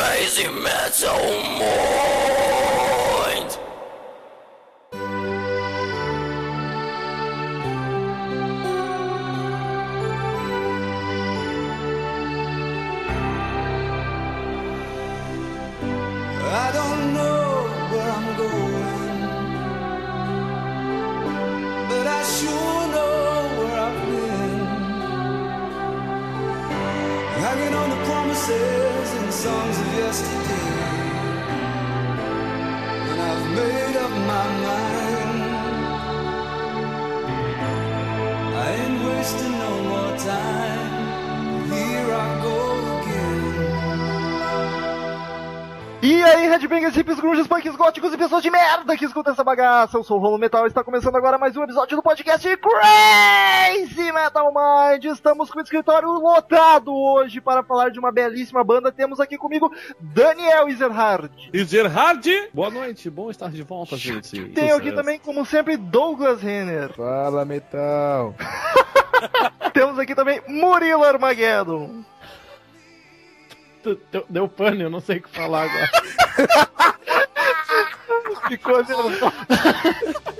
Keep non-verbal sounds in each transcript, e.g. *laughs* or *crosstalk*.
Crazy Metal oh, Mind. Pessoas de merda que escutam essa bagaça. Eu sou o Rolo Metal e está começando agora mais um episódio do podcast Crazy Metal Mind. Estamos com o escritório lotado hoje para falar de uma belíssima banda. Temos aqui comigo Daniel Ezerhard. E Gerhard, boa noite, bom estar de volta, gente. *laughs* Tenho aqui também, como sempre, Douglas Renner. Fala, metal. *laughs* Temos aqui também Murilo Armageddon. Deu, deu pane, eu não sei o que falar agora. *laughs* Ficou nervoso. *laughs*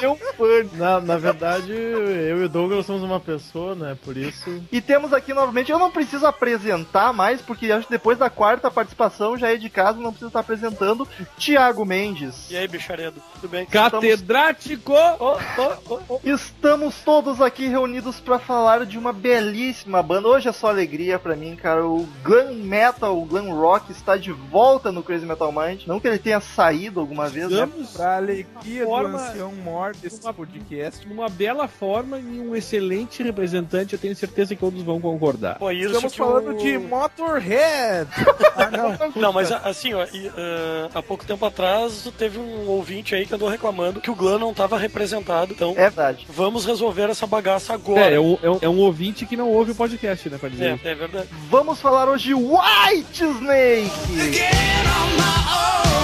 Deu um. Na, na verdade, eu e o Douglas somos uma pessoa, né? Por isso. E temos aqui novamente, eu não preciso apresentar mais, porque acho que depois da quarta participação já é de casa, não preciso estar apresentando, Thiago Mendes. E aí, bicharedo, tudo bem? Catedrático! Ô, ô, ô, ô. Estamos todos aqui reunidos para falar de uma belíssima banda. Hoje é só alegria pra mim, cara. O glam metal, o glam rock está de volta no Crazy Metal Mind. Não que ele tenha saído alguma vez, né? Estamos Pra alegria Forma- do ancião mor desse Uma- podcast. numa bela forma e um excelente representante, eu tenho certeza que todos vão concordar. Pô, isso Estamos falando o- de Motorhead. *laughs* ah, não. Não, mas assim, ó, e, eh, há pouco tempo atrás teve um ouvinte aí que andou reclamando que o Glam não tava representado. Então, É verdade. vamos resolver essa bagaça agora. É, é um, é, um, é um ouvinte que não ouve o podcast, né, pra dizer. É, é verdade. Vamos falar hoje de White Snake. Again on my own,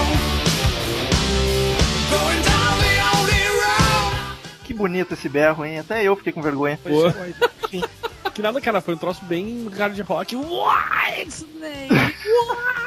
Que bonito esse berro, hein? Até eu fiquei com vergonha. Pô. Que nada, cara, foi um troço bem hard rock. White Snake! *laughs*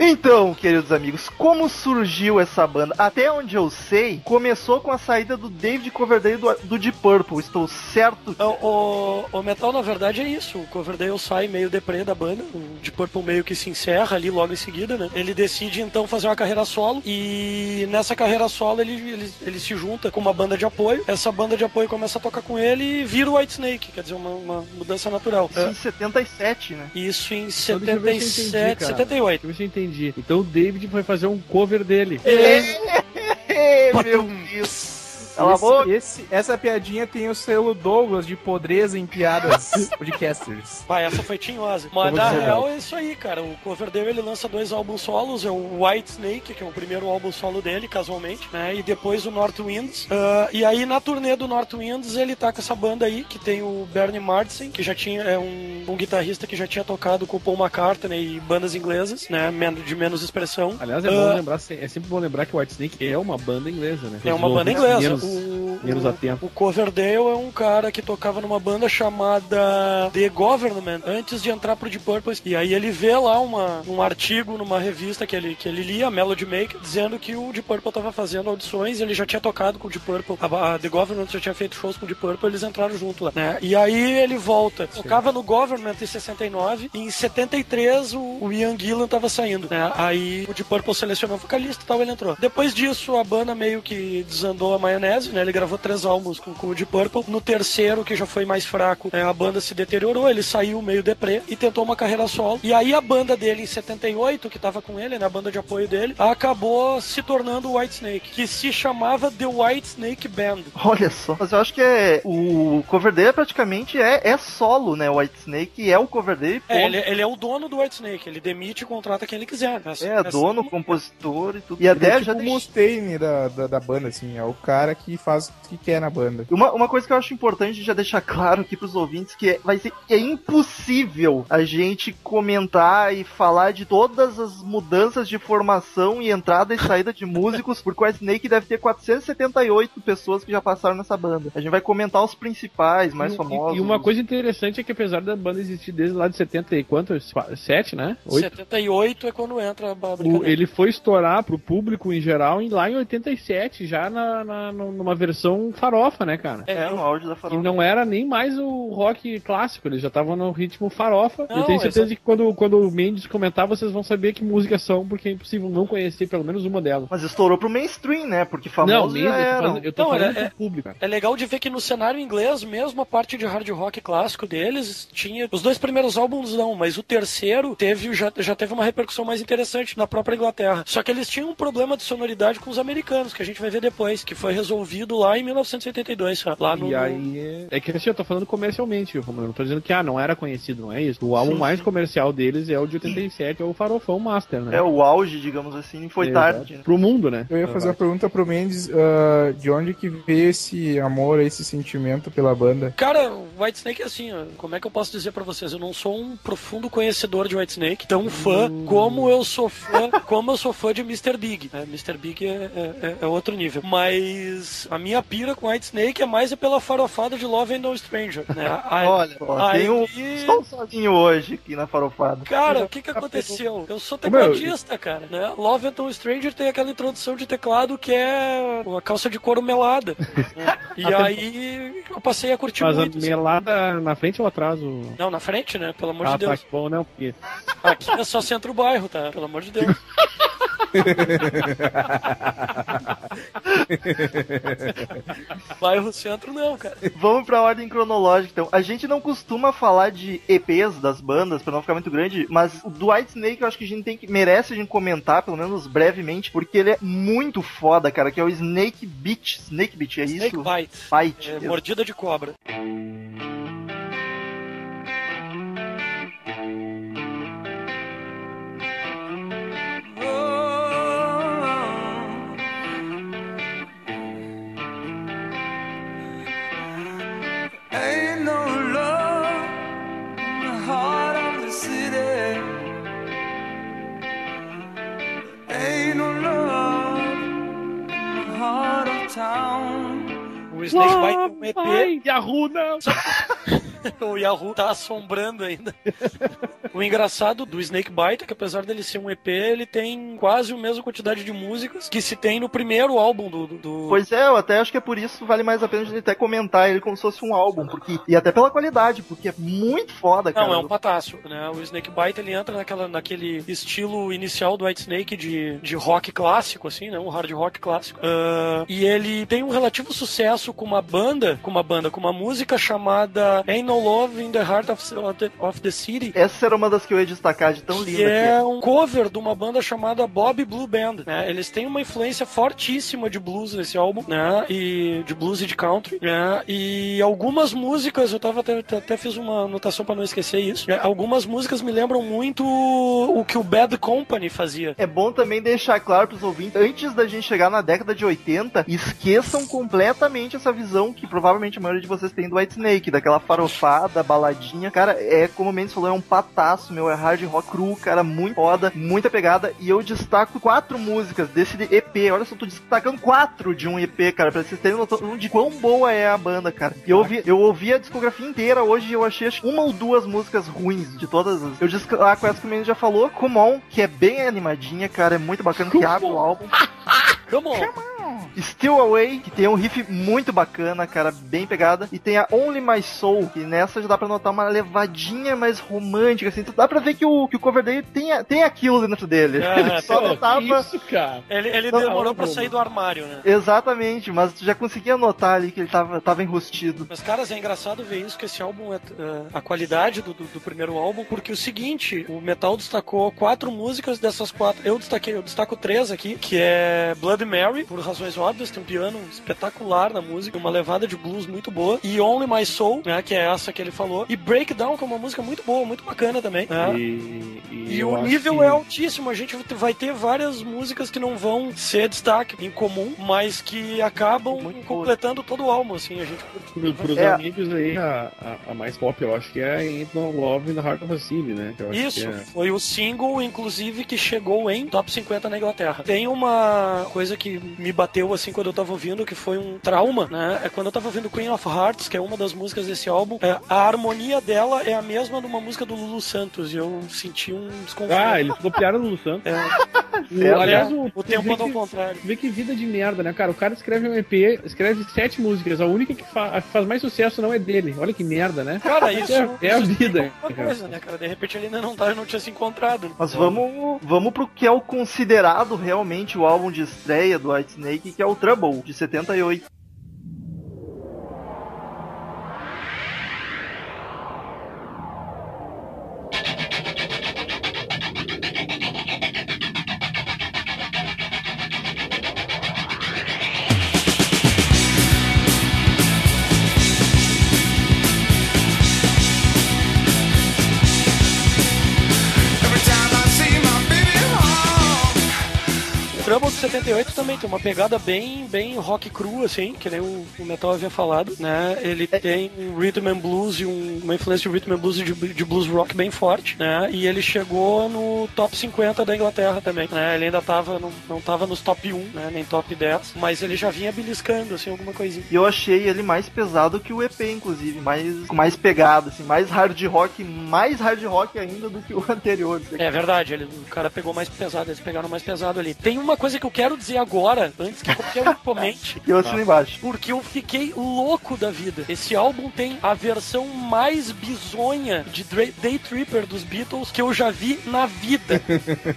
Então, queridos amigos, como surgiu essa banda? Até onde eu sei, começou com a saída do David Coverdale do, do Deep Purple. Estou certo? Então, o, o Metal, na verdade, é isso. O Coverdale sai meio deprê da banda, o de Purple meio que se encerra ali logo em seguida, né? Ele decide, então, fazer uma carreira solo e nessa carreira solo ele, ele, ele se junta com uma banda de apoio. Essa banda de apoio começa a tocar com ele e vira o White Snake, quer dizer, uma, uma mudança natural. Isso em 77, né? Isso em Então, deixa eu ver se eu entendi, 77, cara. 78. Ver se eu entendi. Então o David foi fazer um cover dele. Ê, meu Deus. Cala a boca. Esse, esse- essa piadinha tem o selo Douglas de podreza em piadas *laughs* podcasters. Vai, essa foi tinhosa. Mas na real é isso aí, cara. O Coverdale ele lança dois álbuns solos, é o White Snake, que é o primeiro álbum solo dele, casualmente, né? E depois o North Winds. Ah, e aí na turnê do North Winds ele tá com essa banda aí, que tem o Bernie Martin, que já tinha, é um, um guitarrista que já tinha tocado com o Paul McCartney e bandas inglesas, né? De menos expressão. Aliás, é, bom Ah, lembrar, é sempre bom lembrar que o White Snake é uma banda inglesa, né? É uma banda inglesa. Menos, o, menos atento. O Coverdale é um cara que tocava numa banda chamada The Government antes de entrar pro Deep Purple. E aí ele vê lá uma, um artigo numa revista que ele, que ele lia, Melody Maker, dizendo que o Deep Purple tava fazendo audições, ele já tinha tocado com o Deep Purple, a, a The Government já tinha feito shows com o Deep Purple, eles entraram junto lá, né? E aí ele volta, tocava no Government em 69, e em 73 o, o Ian Gillan tava saindo, né? Aí o Deep Purple selecionou o vocalista e tal, ele entrou. Depois disso, a banda meio que desandou a maionese, né? Ele gravou três álbuns com, com o Deep Purple. No terceiro, que já foi mais fraco, né, a banda se deteriorou, ele saiu meio deprê e tentou uma carreira solo. E aí a banda dele, em 78, que tava com ele, né? A banda de apoio dele, acabou se tornando o White Snake, que se chamava The White Snake Band. Olha só. Mas eu acho que é. O Coverdale praticamente é, é solo, né? O White Snake é o Coverdale. É, ponto. ele, ele é o dono do White Snake, ele demite e contrata quem ele quiser. né? É, dono, compositor e tudo. E Ele até é já tipo o deixei- Mustaine da, da, da banda, assim. É o cara que faz que quer na banda. Uma, uma coisa que eu acho importante já deixar claro aqui pros ouvintes que é, vai ser é impossível a gente comentar e falar de todas as mudanças de formação e entrada e saída de músicos, porque o Snake deve ter 478 pessoas que já passaram nessa banda. A gente vai comentar os principais, mais e, famosos. E uma coisa interessante é que apesar da banda existir desde lá de 70 e quantos? 7, né? 8? 78 é quando entra a O- ele foi estourar pro público em geral em- lá em 87, já na, na- numa versão farofa, né, cara? É, É, no auge da E farofa. não era nem mais o rock clássico, eles já estavam no ritmo farofa. Não, eu tenho certeza essa- que quando, quando o Mendes comentar, vocês vão saber que músicas são, porque é impossível não conhecer pelo menos uma delas. Mas estourou pro mainstream, né? Porque não, famosos Mendes, já eu tô eram. falando, eu tô Não, falando é- pro público. É legal de ver que no cenário inglês, mesmo a parte de hard rock clássico deles, tinha. Os dois primeiros álbuns não, mas o terceiro teve, já, já teve uma repercussão mais interessante na própria Inglaterra. Só que eles tinham um problema de sonoridade com os americanos, que a gente vai ver depois, que foi resolvido lá em 1982, sabe? lá no. E aí, é que assim, eu tô falando comercialmente, Romulo, eu não tô dizendo que, ah, não era conhecido, não é isso. O álbum Sim, mais sim. comercial deles é o de 87, é o Farofão Master, né? É, o auge, digamos assim, foi Exato. tarde. né? Pro mundo, né? Eu ia fazer uma pergunta pro Mendes ah, de onde que veio esse amor, esse sentimento pela banda. Cara, o Whitesnake é assim, ó, como é que eu posso dizer pra vocês? Eu não sou um profundo conhecedor de Whitesnake, tão fã como eu sou fã, como eu sou fã de Mr. Big. É, Mr. Big é, é- é outro nível. Mas a minha pira com Whitesnake é mais é pela farofada de Love and No Stranger, né? *laughs* A- Olha, ó, aí- tem um... estou sozinho hoje aqui na farofada. Cara, o que que aconteceu? Eu sou Ô, meu, tecladista, cara, né? Love and No Stranger tem aquela introdução de teclado que é uma calça de couro melada. né? *laughs* E aí eu passei a curtir Mas a muito. assim. melada na frente ou atrás? O... Não, na frente, né? Pelo amor Ah, de Deus. tá, bom, não, porque... Aqui é só centro bairro, tá? Pelo amor de Deus. *laughs* bairro centro não, cara. Vamos pra ordem cronológica, então. A gente não costuma falar de EPs das bandas, pra não ficar muito grande, mas o do White Snake eu acho que a gente tem que merece a gente comentar, pelo menos brevemente, porque ele é muito foda, cara, que é o Snake Beat. Snake Beat, é isso? Snake Bite. Bite. É, mordida de cobra. Snake Bite é um EP. Ai, Yahoo, não! *laughs* *laughs* o Yahoo tá assombrando ainda. o engraçado do Snake Bite é que apesar dele ser um EP, ele tem quase a mesma quantidade de músicas que se tem no primeiro álbum do... do- Pois é, eu até acho que é por isso vale mais a pena a gente até comentar ele como se fosse um álbum, porque e até pela qualidade, porque é muito foda, cara. Não, é um pataço, né? O Snake Bite ele entra naquela, naquele estilo inicial do White Snake de, de rock clássico, assim, né? Um hard rock clássico. Ah, e ele tem um relativo sucesso com uma banda, com uma banda, com uma música chamada Ain't No Love in the Heart of, of the, City. Essa era uma das que eu ia destacar de tão que linda que é. um cover de uma banda chamada Bob Blue Band. Né? Eles têm uma influência fortíssima de blues nesse álbum, né? E de blues e de country, né? E algumas músicas, eu tava até, até fiz uma anotação pra não esquecer isso. né? Algumas músicas me lembram muito o que o Bad Company fazia. É bom também deixar claro pros ouvintes, antes da gente chegar na década de 80, esqueçam completamente essa visão que provavelmente a maioria de vocês tem do White Snake, daquela farofada, baladinha. Cara, é como o Mendes falou, é um pataço, meu, é hard rock cru, cara, muito foda, muita pegada. E eu destaco quatro músicas desse EP. Olha só, eu tô destacando quatro de um EP, cara, pra vocês terem noção de quão boa é a banda, cara. Eu ouvi, eu ouvi a discografia inteira hoje e eu achei acho, uma ou duas músicas ruins de todas as. Eu destaco essa que o Mendes já falou, Come On, que é bem animadinha, cara, é muito bacana, que abre o álbum. *laughs* Come on! Still Away, que tem um riff muito bacana, cara, bem pegada. E tem a Only My Soul, que nessa já dá pra notar uma levadinha mais romântica, assim. Dá pra ver que o, que o cover dele tem, a- tem aquilo dentro dele. Ah, *laughs* Ele só Pô, não tava. que Isso, cara. Ele, ele Não, demorou não, pra sair do armário, né? Exatamente, mas tu já conseguia notar ali que ele tava, tava enrustido. Mas, caras, é engraçado ver isso, que esse álbum é, é, a qualidade do, do, do primeiro álbum, porque o seguinte, o Metal destacou quatro músicas dessas quatro. Eu destaquei, eu destaco três aqui, que é Blood Mary, por razões óbvias. cordas, tem um piano espetacular na música, uma levada de blues muito boa. E Only My Soul, né, que é essa que ele falou. E Breakdown, que é uma música muito boa, muito bacana também. Né? E, E eu o nível que- é altíssimo. A gente vai ter várias músicas que não vão ser destaque em comum, mas que acabam Muito completando todo o álbum, assim. A gente Pro, pros É. amigos aí, a, a, a mais pop eu acho que é Ain't No Love in the Heart of a City, né? Que eu acho Isso, que é- foi o single, inclusive, que chegou em top 50 na Inglaterra. Tem uma coisa que me bateu assim quando eu tava ouvindo, que foi um trauma, né? É quando eu tava ouvindo Queen of Hearts, que é uma das músicas desse álbum, é, a harmonia dela é a mesma de uma música do Lulu Santos, e eu senti um desconforto. Ah, eles copiaram o Lulu Santos. É, *laughs* O- aliás, o, o tempo anda ao que- contrário. Vê que vida de merda, né, cara? O cara escreve um EP, escreve sete músicas, a única que fa- faz mais sucesso não é dele. Olha que merda, né? Cara, isso É, é a vida. é uma coisa, né, cara? De repente ele ainda não, tá, não tinha se encontrado. Mas vamos, vamos pro que é o considerado realmente o álbum de estreia do White Snake, que é o Trouble, de 78. 78 também tem uma pegada bem, bem rock cru, assim, que nem o, o Metal havia falado, né? Ele tem um rhythm and blues e um- uma influência de rhythm and blues e de, de blues rock bem forte, né? E ele chegou no top 50 da Inglaterra também, né? Ele ainda tava, não, não tava nos top 1, né? Nem top 10, mas ele já vinha beliscando, assim, alguma coisinha. E eu achei ele mais pesado que o EP, inclusive, mais, com mais pegado, assim, mais hard rock, mais hard rock ainda do que o anterior. É verdade, ele, o cara pegou mais pesado, eles pegaram mais pesado ali. Tem uma coisa que eu quero dizer agora, antes que qualquer um comente, eu assino embaixo. porque eu fiquei louco da vida. Esse álbum tem a versão mais bizonha de Day Tripper dos Beatles que eu já vi na vida. *laughs*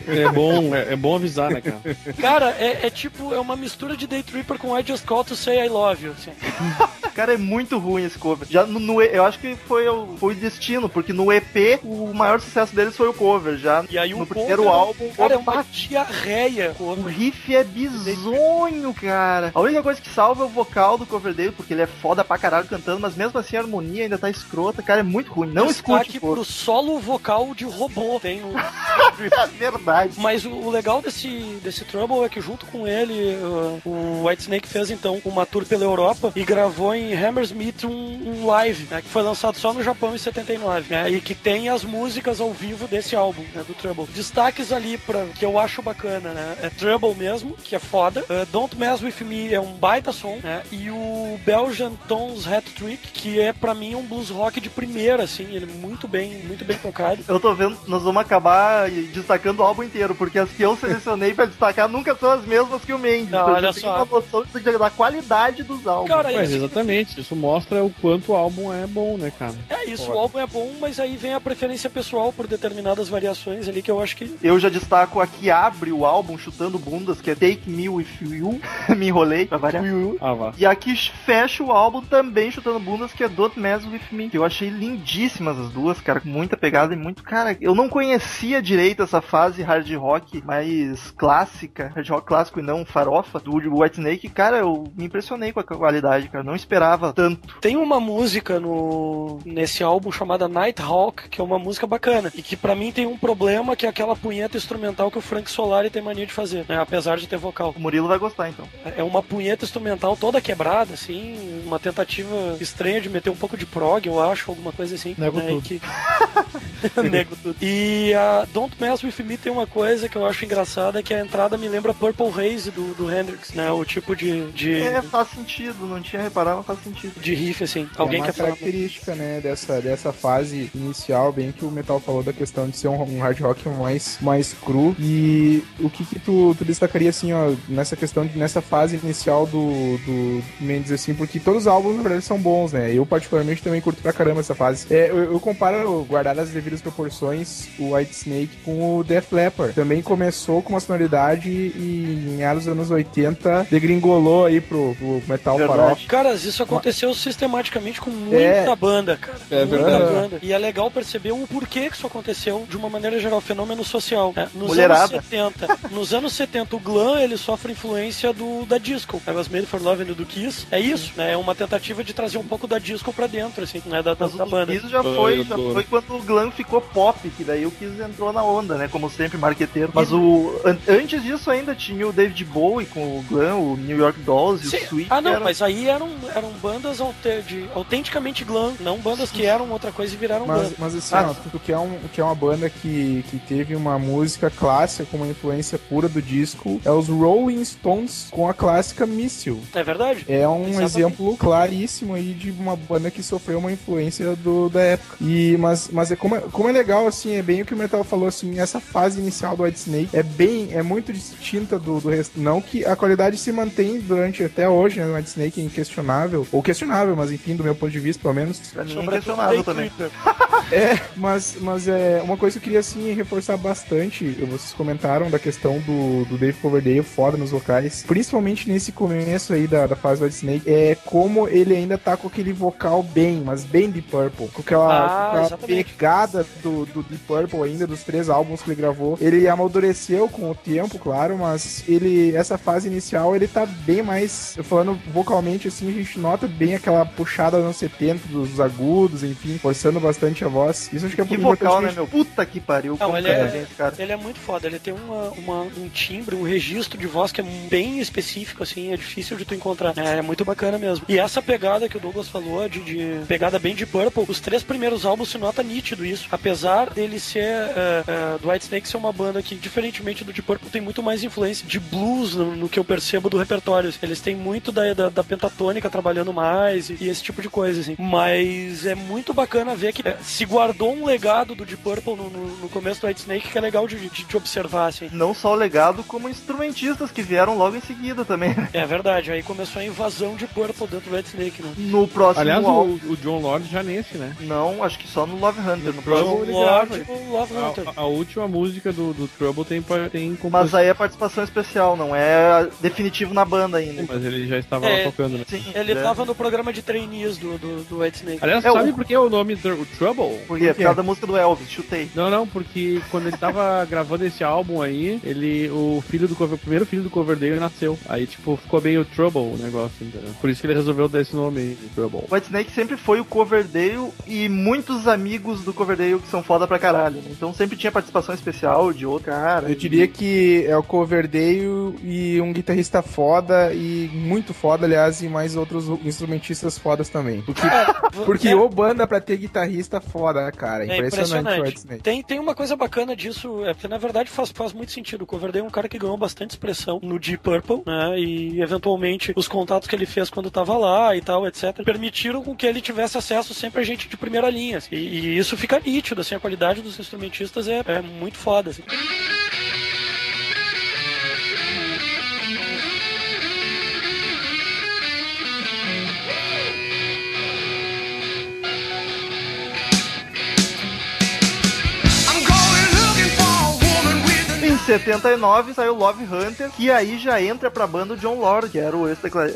É bom, é, é bom avisar, né, cara? Cara, é, é tipo, é uma mistura de Day Tripper com I Just Call to Say I Love You. assim. *laughs* Cara, é muito ruim esse cover. Já no, no- eu acho que foi o, foi o destino, porque no EP o maior sucesso deles foi o cover. Já E aí no o primeiro cover, álbum, Cara, é uma diarreia. o riff é bizonho, cara. A única coisa que salva é o vocal do cover dele, porque ele é foda pra caralho cantando, mas mesmo assim a harmonia ainda tá escrota, cara, é muito ruim. Não escute, pô. pro solo vocal de robô. *laughs* Tem É *laughs* verdade. Mas o, o legal desse, desse Trouble é que junto com ele, uh, o Whitesnake fez então uma tour pela Europa e gravou em Hammersmith um, um live, né, que foi lançado só no Japão em 79, né, e que tem as músicas ao vivo desse álbum, né, do Trouble. Destaques ali pra, que eu acho bacana, né, é Trouble mesmo, que é foda, uh, Don't Mess With Me é um baita som, né, e o Belgian Tones Hat Trick, que é pra mim um blues rock de primeira, assim, ele é muito bem, muito bem tocado. Eu tô vendo, nós vamos acabar destacando o álbum inteiro, porque as que eu selecionei pra destacar nunca são as mesmas que o Mendes. Não, então olha só. uma noção da qualidade dos álbuns. Cara, Mas isso- exatamente, isso mostra o quanto o álbum é bom, né, cara? É isso, o álbum é bom, mas aí vem a preferência pessoal por determinadas variações ali que eu acho que. Eu já destaco a que abre o álbum chutando bundas, que é Take Me With You. *laughs* Me enrolei pra variar. Ah, vá. E a que fecha o álbum também chutando bundas, que é Don't Mess With Me. Que eu achei lindíssimas as duas, cara, com muita pegada e muito. Cara, eu não conhecia direito essa fase hard rock mais clássica, hard rock clássico e não farofa, do Whitesnake. Cara, eu me impressionei com a qualidade, cara. Não esperava tanto. Tem uma música no nesse álbum chamada Nighthawk, que é uma música bacana. E que pra mim tem um problema que é aquela punheta instrumental que o Frank Solari tem mania de fazer, né? Apesar de ter vocal. O Murilo vai gostar, então. É uma punheta instrumental toda quebrada, assim, uma tentativa estranha de meter um pouco de prog, eu acho, alguma coisa assim. Nego né? tudo. Que... *laughs* *laughs* Nego tudo. E a Don't Mess With Me tem uma coisa que eu acho engraçada, que a entrada me lembra Purple Haze do, do Hendrix, né? O tipo de, de, É, faz sentido. Não tinha reparado, mas faz sentido. de riff, assim. é Alguém uma quer falar? característica, né, dessa, dessa fase inicial, bem que o Metal falou da questão de ser um, um hard rock mais, mais cru. E o que que tu, tu destacaria, assim, ó, nessa questão, de, nessa fase inicial do, do Mendes, assim, porque todos os álbuns, na verdade, são bons, né? Eu, particularmente, também curto pra caramba essa fase. É, eu, eu comparo, guardado as devidas proporções, o White Snake com o Def Leppard. Também começou com uma sonoridade e em meados dos anos 80 degringolou aí pro, pro metal farofa. Caras, isso aconteceu sistematicamente com muita É. banda, cara. É muita verdade. banda. E é legal perceber o porquê que isso aconteceu de uma maneira geral, fenômeno social. né? Nos Mulherada. anos 70, nos anos 80, o glam, ele sofre influência do, da disco. I Was Made for Love do Kiss. É isso, né? É uma tentativa de trazer um pouco da disco pra dentro, assim, né? Da, da, da banda. Kiss já Foi, já foi quando o Glam ficou pop, que daí o Kiss entrou na onda, né? Como sempre, marqueteiro. Mas o an- antes disso ainda tinha o David Bowie com o Glam, o New York Dolls e Sim. o Sweet. Ah, não, mas aí eram, eram bandas de, autenticamente glam, não bandas que eram outra coisa e viraram glam. Mas, mas assim, Ah. ó, tu que é, um, que é uma banda que, que teve uma música clássica com uma influência pura do disco, é os Rolling Stones com a clássica Missile. É verdade? É um Exatamente. exemplo claríssimo aí de uma banda que sofreu uma influência do, da época. E, mas mas é, como, é como é legal, assim, é bem o que o Metal falou, assim, essa fase inicial do White Snake é bem, é muito distinta do, do resto. Não que a qualidade se mantém durante até hoje, né? O White Snake é inquestionável, ou questionável, mas enfim, do meu ponto de vista, pelo menos. É inquestionável também. *laughs* É, mas, mas é uma coisa que eu queria assim reforçar bastante. Vocês comentaram da questão do, do Dave Coverdale foda nos vocais, principalmente nesse começo aí da, da fase White Snake, é como ele ainda tá com aquele vocal bem, mas bem Deep Purple, com aquela, Ah, com aquela exatamente. Do, do Deep Purple ainda dos três álbuns que ele gravou. Ele amadureceu com o tempo, claro, mas ele essa fase inicial ele tá bem mais, eu falando vocalmente assim, a gente nota bem aquela puxada nos 70 dos agudos, enfim, forçando bastante a voz. Isso acho que é Que importante vocal, né, gente- meu? Puta que pariu. Não, ele é- bem esse cara. Ele é muito foda, ele tem uma, uma- um timbre, um registro de voz que é bem específico, assim, é difícil de tu encontrar. É, é muito bacana mesmo. E essa pegada que o Douglas falou, de, de pegada bem de Purple, os três primeiros álbuns se nota nítido isso. Apesar dele ser, é, é, do White Snake ser uma banda que, diferentemente do de Purple, tem muito mais influência de blues no, no que eu percebo do repertório. Eles têm muito da, da, da pentatônica trabalhando mais e, e esse tipo de coisa, assim. Mas é muito bacana ver que é, se guardou um legado do Deep Purple no, no, no começo do White Snake que é legal de, de, de observar, assim. Não só o legado, como instrumentistas que vieram logo em seguida também. né? É verdade, aí começou a invasão de Purple dentro do White Snake, né? No próximo Aliás, álbum. o, o John Lord já nesse, né? Não, acho que só no Love Hunter. No Trouble Love Hunter. A, a última música do, do Trouble tem, tem Mas aí é participação especial, não é definitivo na banda ainda. mas ele já estava É. lá tocando, né? Sim, Ele é. tava no programa de trainees do, do, do White Snake. Aliás, É, sabe o- por que o nome Tr- o Trouble? Por quê? Por causa da música do Elvis, chutei. Não, não, porque quando ele tava *laughs* gravando esse álbum aí, ele, o filho do cover, o primeiro filho do Coverdale nasceu. Aí, tipo, ficou meio Trouble o negócio, entendeu? Por isso que ele resolveu dar esse nome aí, Trouble. White Snake sempre foi o Coverdale e muitos amigos do Coverdale que são foda pra caralho. né? Então sempre tinha participação especial de outro cara. Eu diria que é o Coverdale e um guitarrista foda e muito foda, aliás, e mais outros instrumentistas fodas também. Porque, *laughs* porque é, ô banda pra ter guitarrista foda, cara. é Impressionante, o. Tem, tem uma coisa bacana disso, é porque na verdade faz, faz muito sentido. O Coverdale é um cara que ganhou bastante expressão no Deep Purple, né? E eventualmente os contatos que ele fez quando tava lá e tal, etc., permitiram com que ele tivesse acesso sempre a gente de primeira linha. assim. E, e isso fica nítido, assim, a qualidade dos instrumentistas é, é muito foda. Assim. 79 saiu Love Hunter, que aí já entra pra banda o John Lord, que era o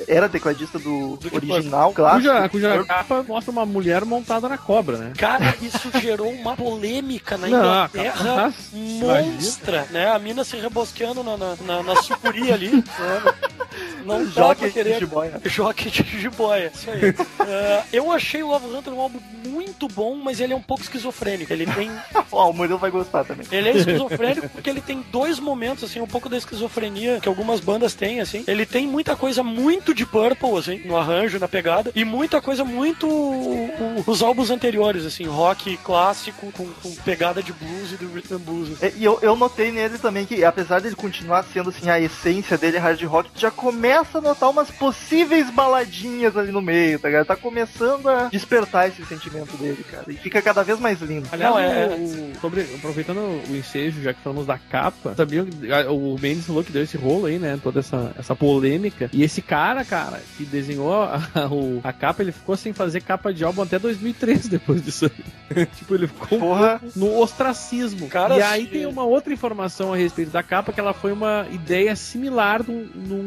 era tecladista do, Do original, clássico. Cuja, cuja capa mostra uma mulher montada na cobra, né? Cara, isso gerou uma polêmica na *laughs* Não, Inglaterra *laughs* capaz. monstra, né? A mina se rebosqueando na, na, na, na sucuri ali. né? *laughs* Não querer... de jiboia. *laughs* Jockey de jiboia, isso aí. *laughs* É, eu achei o Love Hunter um álbum muito bom, mas ele é um pouco esquizofrênico. Ele tem... *laughs* Ó, o Murilo vai gostar também. Ele é esquizofrênico porque ele tem dois momentos, assim, um pouco da esquizofrenia que algumas bandas têm, assim. Ele tem muita coisa muito de Purple, assim, no arranjo, na pegada, e muita coisa muito o- os álbuns anteriores, assim, rock clássico com, com pegada de blues e do rhythm blues. assim. E eu, eu notei nele também que, apesar dele continuar sendo assim, a essência dele hard rock, já começa a notar umas possíveis baladinhas ali no meio, tá ligado? Tá começando a despertar esse sentimento dele, cara. E fica cada vez mais lindo. Aliás, Não, é- o- o- sobre, aproveitando o ensejo, já que falamos da capa, sabiam que a- o Mendes falou que deu esse rolo aí, né? Toda essa, essa polêmica. E esse cara, cara, que desenhou a, o- a capa, ele ficou sem fazer capa de álbum até 2013 depois disso aí. *laughs* tipo, ele ficou Porra. no ostracismo. Cara, e aí tem uma outra informação a respeito da capa, que ela foi uma ideia similar num-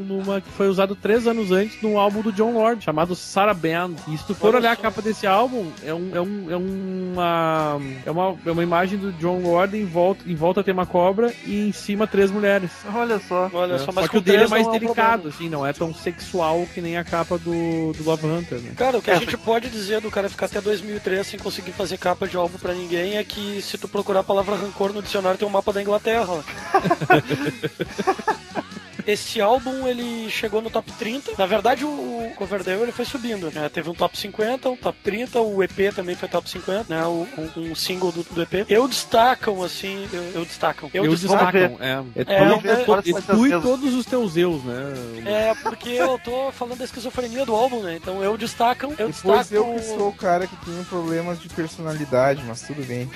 numa que foi usado três anos antes num álbum do John Lord, chamado Sarah Band. E se tu for Olha olhar a só. capa desse álbum, é, um, é, um, é uma. É uma, é uma imagem do John Lord em volta, em volta tem uma cobra e em cima três mulheres. Olha só. Olha É, só, Só mas que com o dele é mais um delicado, assim, não é tão sexual que nem a capa do, do Love Hunter, né? Cara, o que É, a gente pode dizer do cara ficar até 2003 sem conseguir fazer capa de álbum pra ninguém é que se tu procurar a palavra rancor no dicionário tem um mapa da Inglaterra. *laughs* Esse álbum ele chegou no top 30. Na verdade, o Coverdale ele foi subindo. Né? Teve um top 50, um top 30, o EP também foi top 50, né? O, um, um single do, do EP. Eu destacam, assim, eu, eu destacam. Eu, Eu destacam. destacam, é. É, tu, É, é, tu e todos os teus eus, né? É, porque eu tô falando da esquizofrenia do álbum, né? Então eu destacam, eu Depois destaco... eu que sou o cara que tem problemas de personalidade, mas tudo bem.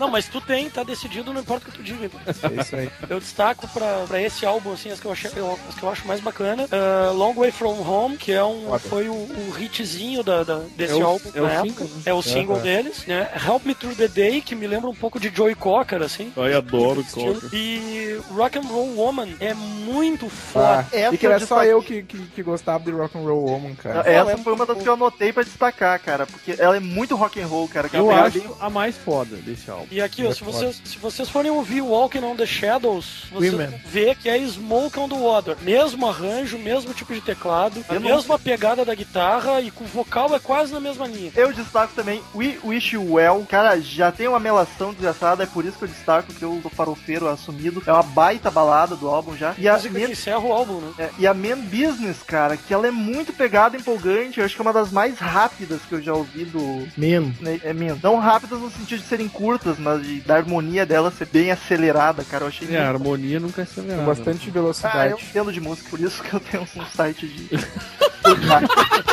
Não, mas tu tem, tá decidido, não importa o que tu diga. É isso aí. Eu destaco pra, pra esse álbum, assim, as que eu, achei, eu- as que eu acho mais bacana. Ah, Long Way From Home, que é um, foi o, o hitzinho da, da- desse É o- álbum é na época. single, né? É o single Aham. deles, né? Help Me Through the Day, que me lembra um pouco de Joey Cocker, assim. Ai, adoro Estilo. Cocker. E Rock and Roll Woman é muito Ah, foda. essa e que eu era só eu que, que, que gostava de Rock and Roll Woman, cara. Essa é foi uma das que eu anotei pra destacar, cara, porque ela é muito rock and roll, cara. que Eu é acho bem- a mais foda desse álbum. E aqui, ó, É se vocês, se vocês forem ouvir Walking on the Shadows, vocês Women. vão ver que é Smoke on the Water. Mesmo arranjo, mesmo tipo de teclado, a Eu mesma pegada da guitarra e com vocal é quase na mesma linha. Eu destaco também We Wish You Well. Cara, já tem uma melação desgraçada, é por isso que eu destaco que eu sou farofeiro assumido. É uma baita balada do álbum já. E a, música que Man, encerra o álbum, né? é, e a Man Business, cara, que ela é muito pegada, empolgante. Eu acho que é uma das mais rápidas que eu já ouvi do. Men. né, É, Man. Não rápidas no sentido de serem curtas, mas de, da harmonia dela ser bem acelerada, cara. Eu achei É, a harmonia nunca é Com acelerada. bastante Ah, eu velocidade. entendo de música, por isso que eu tenho um site de. *laughs*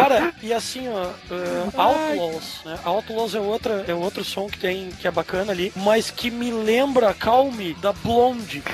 Cara, *laughs* e assim, ó, uh, Outlaws, né? Outlaws é outra, é outro som que tem que é bacana ali, mas que me lembra Calm Me da Blonde. *laughs*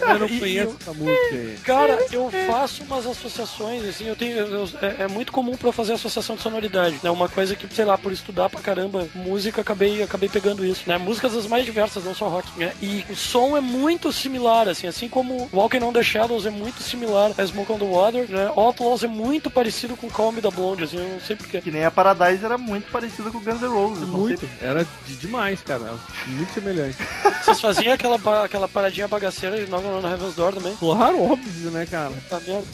Eu não conheço essa música aí. Cara, eu faço umas associações, assim, eu tenho. eu- é, é muito comum pra fazer associação de sonoridade, né? Uma coisa que, sei lá, por estudar pra caramba música, acabei, acabei pegando isso, né? Músicas das mais diversas, não só rock, né? E o som é muito similar, assim, assim como Walking on the Shadows é muito similar a Smoke on the Water, né? Outlaws é muito parecido com Calm Me da Blonde, assim, eu não sei porquê. Que nem a Paradise era muito parecida com Guns N' Roses. não Muito. sei Era de- demais, cara. Muito semelhante. *laughs* Vocês faziam aquela, aquela paradinha bagaceira de Knock on Heaven's Door também? Claro, óbvio, né, cara? Tá merda.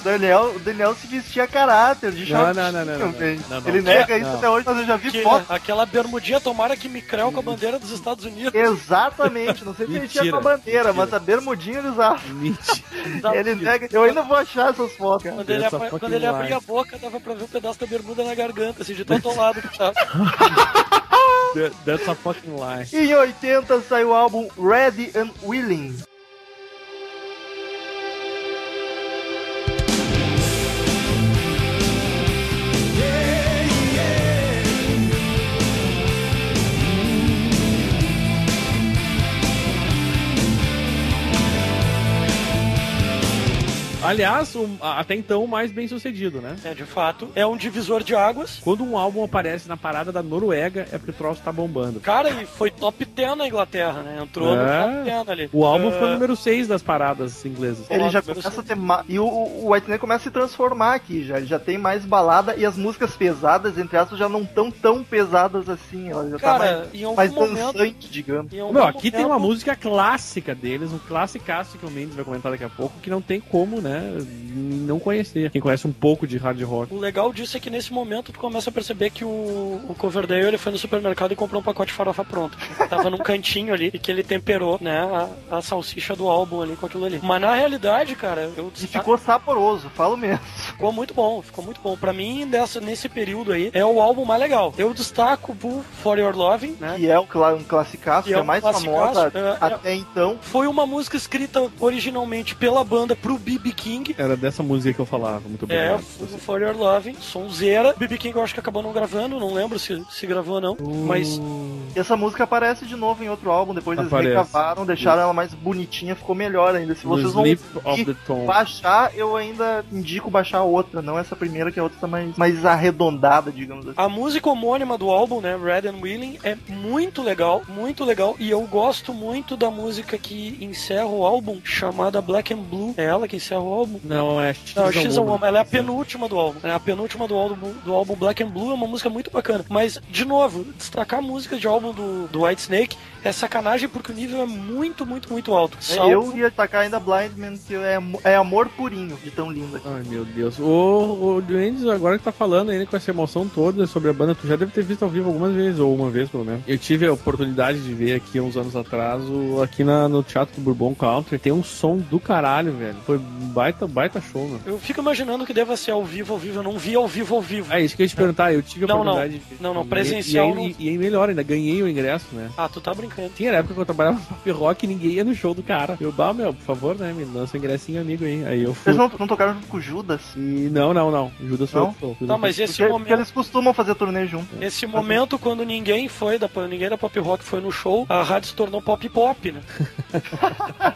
O *laughs* Daniel, o Daniel se vestia a caráter de Não, não, não, não, não, velho. não, não. Ele nega isso até hoje, mas eu já vi Que- foto. aquela bermudinha tomara que me creu com a bandeira dos Estados Unidos. Exatamente, não sei se ele tinha com a bandeira, mentira. mas a bermudinha ele usava. Mentira. Ele nega. Eu ainda vou achar essas fotos. Quando ele, quando ele abria lie. a boca, dava pra ver um pedaço da bermuda na garganta, assim, de tão atolado que tava. *laughs* That- That's a fucking lie. Em 80 saiu o álbum Ready and Willing. Aliás, até então o mais bem sucedido, né? É, de fato, é um divisor de águas. Quando um álbum aparece na parada da Noruega, é porque o troço tá bombando. Cara, e foi top 10 na Inglaterra, né? Entrou no É. top 10 ali. O álbum Ah, foi o número 6 das paradas inglesas. Ele já começa a ter ma... E o, o White Snake começa a se transformar aqui já. Ele já tem mais balada e as músicas pesadas, entre aspas, já não tão tão pesadas assim. Ela já Cara, tá em algum mais, mais momento- dançante, digamos. em algum Meu, aqui tem uma momento- música clássica deles, um classicaço que o Mendes vai comentar daqui a pouco, que não tem como, né, não conhecer. Quem conhece um pouco de hard rock. O legal disso é que nesse momento tu começa a perceber que o, o Coverdale ele foi no supermercado e comprou um pacote de farofa pronto. Tava num cantinho ali e que ele temperou, né, a, a salsicha do álbum ali com aquilo ali. Mas na realidade, cara, eu E ficou saboroso, falo mesmo. ficou muito bom, ficou muito bom. Pra mim, nessa, nesse período aí, é o álbum mais legal. Eu destaco o For Your Loving, né? Que é um, um classicaço, Que é é um mais famosa é, é. até então. Foi uma música escrita originalmente pela banda pro B.B. King. Era dessa música que eu falava, muito É, obrigado. o For Your Loving, sonzeira. B.B. King eu acho que acabou não gravando, não lembro se, se gravou ou não. Mas E essa música aparece de novo em outro álbum, depois eles Aparece. regravaram, deixaram ela mais bonitinha, ficou melhor ainda. Se vocês vão baixar, eu ainda indico baixar outra, não essa primeira, que a outra tá mais, mais arredondada, digamos assim. A música homônima do álbum, né, Red and Willing, é muito legal, muito legal. E eu gosto muito da música que encerra o álbum, chamada Black and Blue. É ela que encerra o álbum? Não, é X Não, X Woman. Ela é a penúltima do álbum. É a penúltima do álbum, do álbum Black and Blue. É uma música muito bacana. Mas, de novo, destacar a música de álbum do, do White Snake é sacanagem porque o nível é muito, muito, muito alto. É, Salvo- Eu ia atacar ainda Blind Man, que é, é amor purinho de tão linda. Ai, meu Deus. O, o Duendes, agora que tá falando ainda com essa emoção toda sobre a banda, tu já deve ter visto ao vivo algumas vezes, ou uma vez pelo menos. Eu tive a oportunidade de ver aqui uns anos atrás, o- aqui na, no Teatro do Bourbon Country. Tem um som do caralho, velho. Foi baita, baita show, meu. Eu fico imaginando que deva ser ao vivo, ao vivo. Eu não vi ao vivo, ao vivo. É isso que eu ia te perguntar, eu tive a Não, não. oportunidade de ver. Não, não, presencial E, não. aí, e, aí melhor, ainda ganhei o ingresso, né? Ah, tu tá brincando. *laughs* Tinha época que eu trabalhava no Pop Rock e ninguém ia no show do cara. Eu, bah, meu, por favor, né, me lança um ingressinho amigo aí. Aí eu fui. Vocês não, não tocaram junto com o Judas? E não, não, não. Judas foi Não? outro show. Judas Tá, foi- mas esse Porque, porque momento. eles costumam fazer turnê junto. Esse momento, quando ninguém foi da ninguém da Pop Rock foi no show, a rádio se tornou pop pop, né?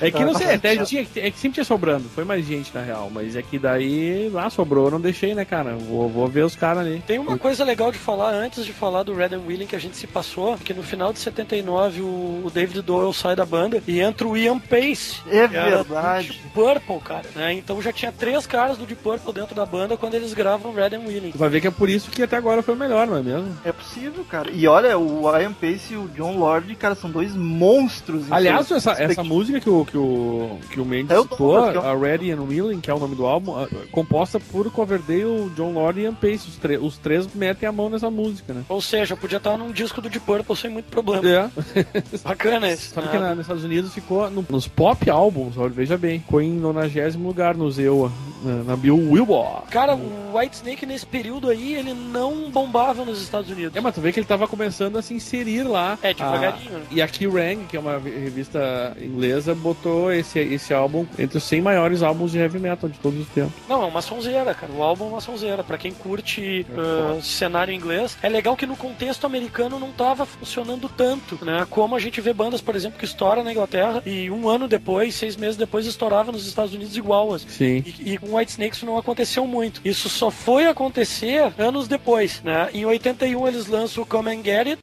É que não sei, até tinha, é que sempre tinha sobrando. Foi mais gente, na real. Mas é que daí, ah, sobrou, não deixei, né, cara? Vou, vou ver os caras ali. Tem uma coisa legal de falar antes de falar do Red and Willing que a gente se passou, que no final de 79 o, o David Doyle sai da banda e entra o Ian Pace. É verdade. Deep Purple, cara. Né? Então já tinha três caras do Deep Purple dentro da banda quando eles gravam Red and Willing. Tu vai ver que é por isso que até agora foi o melhor, não é mesmo? É possível, cara. E olha, o Ian Pace e o John Lord, cara, são dois monstros. Aliás, essa, essa música que o, que o, que o Mendes É citou, a Ready and Willing, que é o nome do álbum, a- composta por Coverdale, John Lord e Ian Pace. Os, os três metem a mão nessa música, né? Ou seja, podia estar num disco do Deep Purple sem muito problema. É. *laughs* *laughs* Bacana esse. Sabe né? que na, nos Estados Unidos ficou no- nos pop álbuns, olha, veja bem, ficou em 90 lugar no Zewa, na, na Bill Wilbur. Cara, o White Snake nesse período aí, ele não bombava nos Estados Unidos. É, mas tu vê que ele tava começando a se inserir lá. É, devagarinho, Ah, né? E a Kerrang, que é uma revista inglesa, botou esse, esse álbum entre os 100 maiores álbuns de heavy metal de todos os tempos. Não, é uma sonzeira, cara. O álbum é uma sonzeira. Pra quem curte É ah, cenário inglês, é legal que no contexto americano não tava funcionando tanto, né? Como a gente vê bandas, por exemplo, que estouram na Inglaterra e um ano depois, seis meses depois, estourava nos Estados Unidos igual. assim. Sim. E, e com White Snake isso não aconteceu muito. Isso só foi acontecer anos depois, né? Em 81 eles lançam o Come and Get It.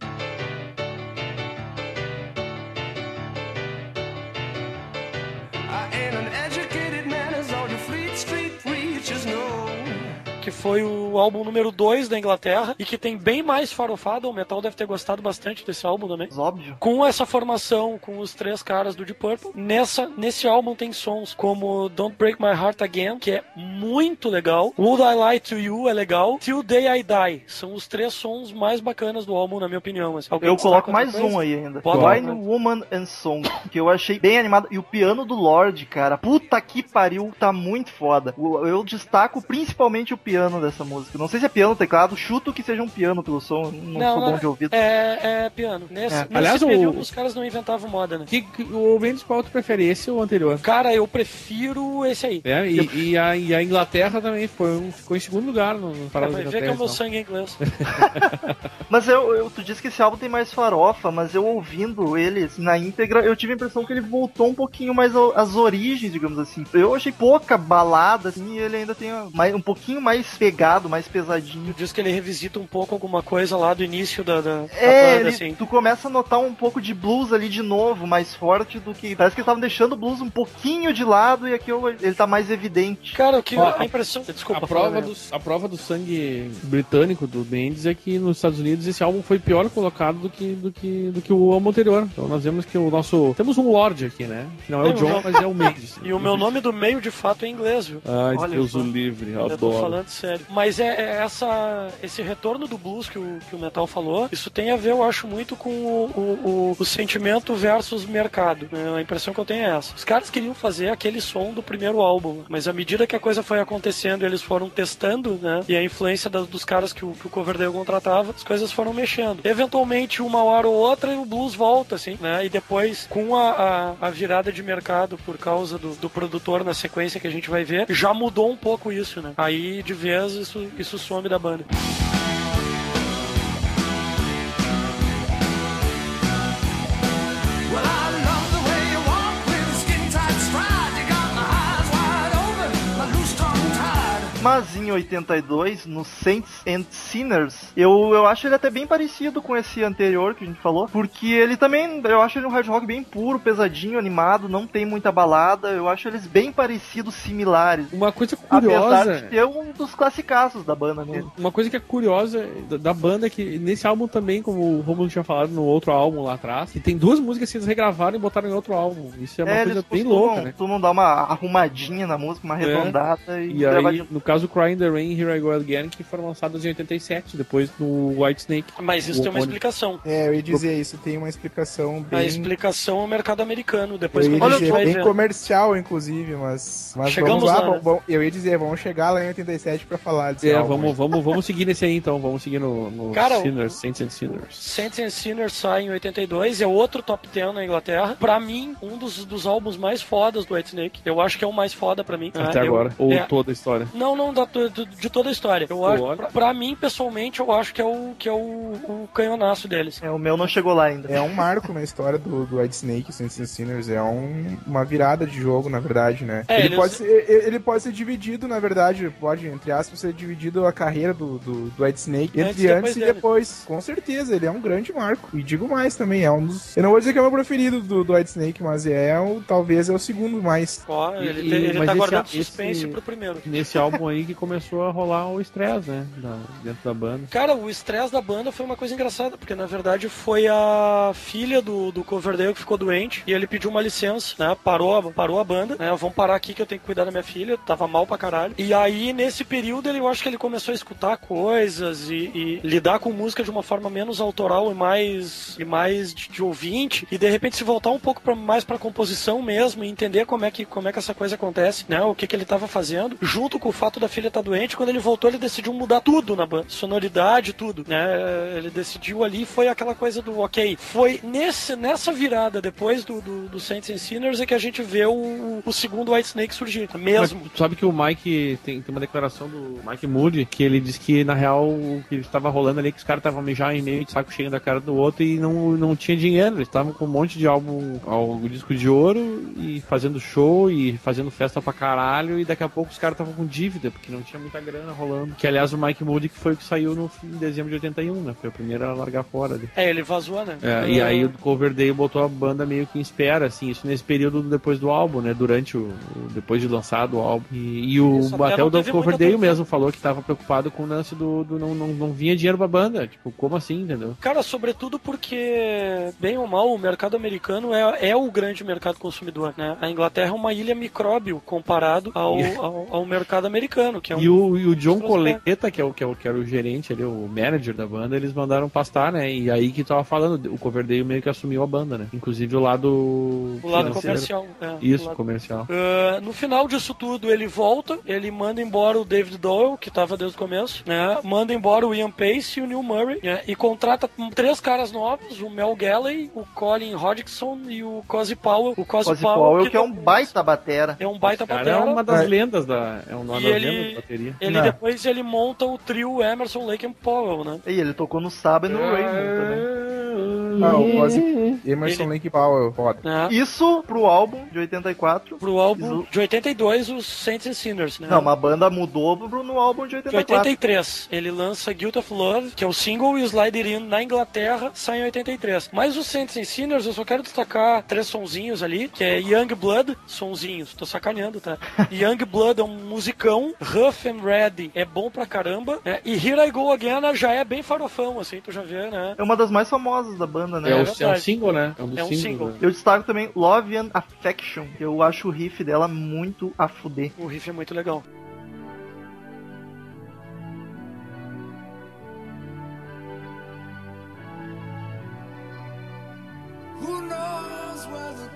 Que foi o álbum número 2 da Inglaterra e que tem bem mais farofada. O Metal deve ter gostado bastante desse álbum também. Óbvio. Com essa formação, com os três caras do Deep Purple, nessa, nesse álbum tem sons como Don't Break My Heart Again, que é muito legal. Would I Lie to You é legal. Till Day I Die. São os três sons mais bacanas do álbum, na minha opinião. Alguém Eu coloco mais coisa? um aí ainda. Bota. Wine Woman and Song, que eu achei bem animado. E o piano do Lorde, cara, puta que pariu, tá muito foda. Eu destaco principalmente o piano dessa música. Não sei se é piano ou teclado, chuto que seja um piano pelo som, não, Não, sou não, bom de ouvido. É, é piano. Nesse, É. nesse Aliás, o- período os caras não inventavam moda, né? Que, que- o Mendes, qual tu prefere, esse ou o anterior? Cara, eu prefiro esse aí. É, e, e a, e a Inglaterra também foi, um- ficou em segundo lugar no, no É, Parada vai da ver que é o meu então. sangue em inglês. *laughs* Mas eu, eu- tu disse que esse álbum tem mais farofa, mas eu ouvindo ele assim, na íntegra, eu tive a impressão que ele voltou um pouquinho mais às origens, digamos assim. Eu achei pouca balada, assim, e ele ainda tem um pouquinho mais pegado, mais pesadinho. Diz que ele revisita um pouco alguma coisa lá do início da, da, da É, banda, ele- assim. tu começa a notar um pouco de blues ali de novo, mais forte do que. Parece que eles estavam deixando o blues um pouquinho de lado e aqui eu- ele tá mais evidente. Cara, o que Ó, a impressão. Desculpa, A prova, do, a prova do sangue britânico do Mendes é que nos Estados Unidos esse álbum foi pior colocado do que, do que, do que o álbum anterior. Então nós vemos que o nosso. Temos um Lorde aqui, né? Que não é o John, mas é o Mendes. *laughs* E o meu nome do meio de fato é inglês, viu? Ai, Olha Deus o livre, Eu tô adoro. falando sério. Mas é, é essa, esse retorno do blues que o, que o Metal falou, isso tem a ver, eu acho, muito com o, o, o- sentimento versus mercado. né? A impressão que eu tenho é essa. Os caras queriam fazer aquele som do primeiro álbum, mas à medida que a coisa foi acontecendo, eles foram testando, né? E a influência da- dos caras que o, que o Coverdale contratava, as coisas foram mexendo. Eventualmente, uma hora ou outra, o blues volta, assim, né? E depois, com a, a, a virada de mercado por causa do, do produtor na sequência que a gente vai ver, já mudou um pouco isso, né? Aí, de vez, isso, isso some da banda. Mas em 82, no Saints and Sinners, eu, eu acho ele até bem parecido com esse anterior que a gente falou, porque ele também, eu acho ele um hard rock bem puro, pesadinho, animado, não tem muita balada, eu acho eles bem parecidos, similares. Uma coisa Apesar curiosa. de ser um dos classicaços da banda mesmo. Uma coisa que é curiosa da, da banda é que nesse álbum também, como o Romulo tinha falado no outro álbum lá atrás, que tem duas músicas que eles regravaram e botaram em outro álbum. Isso é uma É, coisa bem costumam, louca, né? costumam dar uma arrumadinha na música, uma arredondada e, E gravar aí, no caso, Cry in the Rain e Here I Go Again, que foram lançados em 87, depois do White Snake. Mas isso tem uma explicação. É, eu ia dizer isso, tem uma explicação A bem. explicação é o mercado americano. Depois Eu ia quando a gente dizer, vai bem ver. comercial, inclusive, mas, mas Chegamos vamos lá. lá, né? vamos- eu ia dizer, vamos chegar lá em 87 pra falar desse É, álbum. vamos, vamos, vamos seguir nesse aí então, vamos seguir no, no Cara, Sinners, Saints and Sinners. Saints and Sinners sai em 82, é outro top 10 na Inglaterra. Pra mim, um dos, dos álbuns mais fodas do White Snake. Eu acho que é o mais foda pra mim. Até né? Eu- agora, ou é, toda a história. Não, não, da, do- de toda a história. Eu acho, pra, pra mim, pessoalmente, eu acho que é o, que é o, o canhonaço deles. É, o meu não chegou lá ainda. É um marco na história do, do White Snake, Saints and Sinners. É um- uma virada de jogo, na verdade, né? É, ele, eles- pode ser, ele ele pode ser dividido, na verdade, pode, entre aspas, ser dividido a carreira do, do, do White Snake Antes entre e antes, depois e depois. Com certeza, ele é um grande marco. E digo mais também, é um dos. Eu não vou dizer que é o meu preferido do, do White Snake, mas é o, talvez é o segundo mais. Ó, E- ele, e- ele mas tá esse- guardando esse- suspense pro primeiro. Nesse álbum aí que começou a rolar o estresse, né? da- dentro da banda. Cara, o estresse da banda foi uma coisa engraçada, porque na verdade foi a filha do, do Coverdale que ficou doente e ele pediu uma licença, né? Parou, parou a banda, né? Vamos parar aqui que eu tenho que cuidar da minha filha, tava mal pra caralho. E aí, nesse período, ele, eu acho que ele começou a escutar coisas e, e lidar com música de uma forma menos autoral e mais, e mais de, de ouvinte, e de repente se voltar um pouco pra, mais pra composição mesmo, e entender como é que, como é que essa coisa acontece, né? O que, que ele tava fazendo, junto com o fato da filha estar doente, quando ele voltou, ele decidiu mudar tudo na banda, sonoridade, tudo, né? Ele decidiu ali, foi aquela coisa do ok. Foi nesse, nessa virada, depois do, do, do Saints and Sinners, é que a gente vê o, o segundo White Snake surgir, mesmo. Mas sabe que o Mike tem, tem uma declaração do Mike Moody que ele disse que na real o que estava rolando ali é que os caras estavam já em meio de saco cheio da cara do outro e não, não tinha dinheiro. Eles estavam com um monte de álbum, álbum disco de ouro e fazendo show e fazendo festa pra caralho e daqui a pouco os caras estavam com dívida porque não tinha muita grana rolando. Que aliás o Mike Moody que foi o que saiu no fim, em dezembro de 81, né? Foi o primeiro a largar fora ali. É, ele vazou, né? É, e aí o Coverdale botou a banda meio que em espera, assim, isso nesse período depois do álbum, né? Durante o. depois de lançado o álbum. E, e o, Isso, até o Coverdale mesmo falou que tava preocupado com o lance do. do não, não, não vinha dinheiro pra banda. Tipo, como assim, entendeu? Cara, sobretudo porque, bem ou mal, o mercado americano é, é o grande mercado consumidor, né? A Inglaterra é uma ilha micróbio comparado ao, ao, ao mercado americano, que é um... E o, e o John Coletta, que é, o, que, é o, que era o gerente ali, o manager da banda, eles mandaram pastar, né? E aí que tava falando, o Coverdale meio que assumiu a banda, né? Inclusive o lado. o lado financeiro. comercial. é, Isso, lado- comercial. Ah, no final disso tudo, ele volta, ele manda embora o David Doyle, que tava desde o começo, né? Manda embora o Ian Pace e o Neil Murray, né? E contrata três caras novos, o Mel Galley, o Colin Hodgson e o Cozy Powell. O Cozy, Ozzy Powell, que é um baita batera. É um baita Cara, batera. é uma das É. lendas da. É uma E das ele-. Ele Não. depois ele monta o trio Emerson, Lake and Powell, né? E ele tocou no Saba e no Rainbow também. Ah, o Ozzy, Emerson Ele- Lake Powell, foda. né? Isso pro álbum de 84. Pro álbum de 82, os Saints and Sinners, né? Não, uma banda mudou pro, no álbum de De 84. 83, ele lança Guilt of Love, que é o single, e o Slide It In na Inglaterra sai em 83. Mas os Saints and Sinners, eu só quero destacar três sonzinhos ali, que é Young Blood, sonzinhos, tô sacaneando, tá? *laughs* Young Blood é um musicão, Rough and Ready é bom pra caramba, né? e Here I Go Again já é bem farofão, assim, tu já vê, né? É uma das mais famosas da banda, né? É, o, é verdade. um single, né? É um, É um singles, single. né? Eu destaco também Love and Affection, que eu acho o riff dela muito a fuder. O riff é muito legal. Who knows where the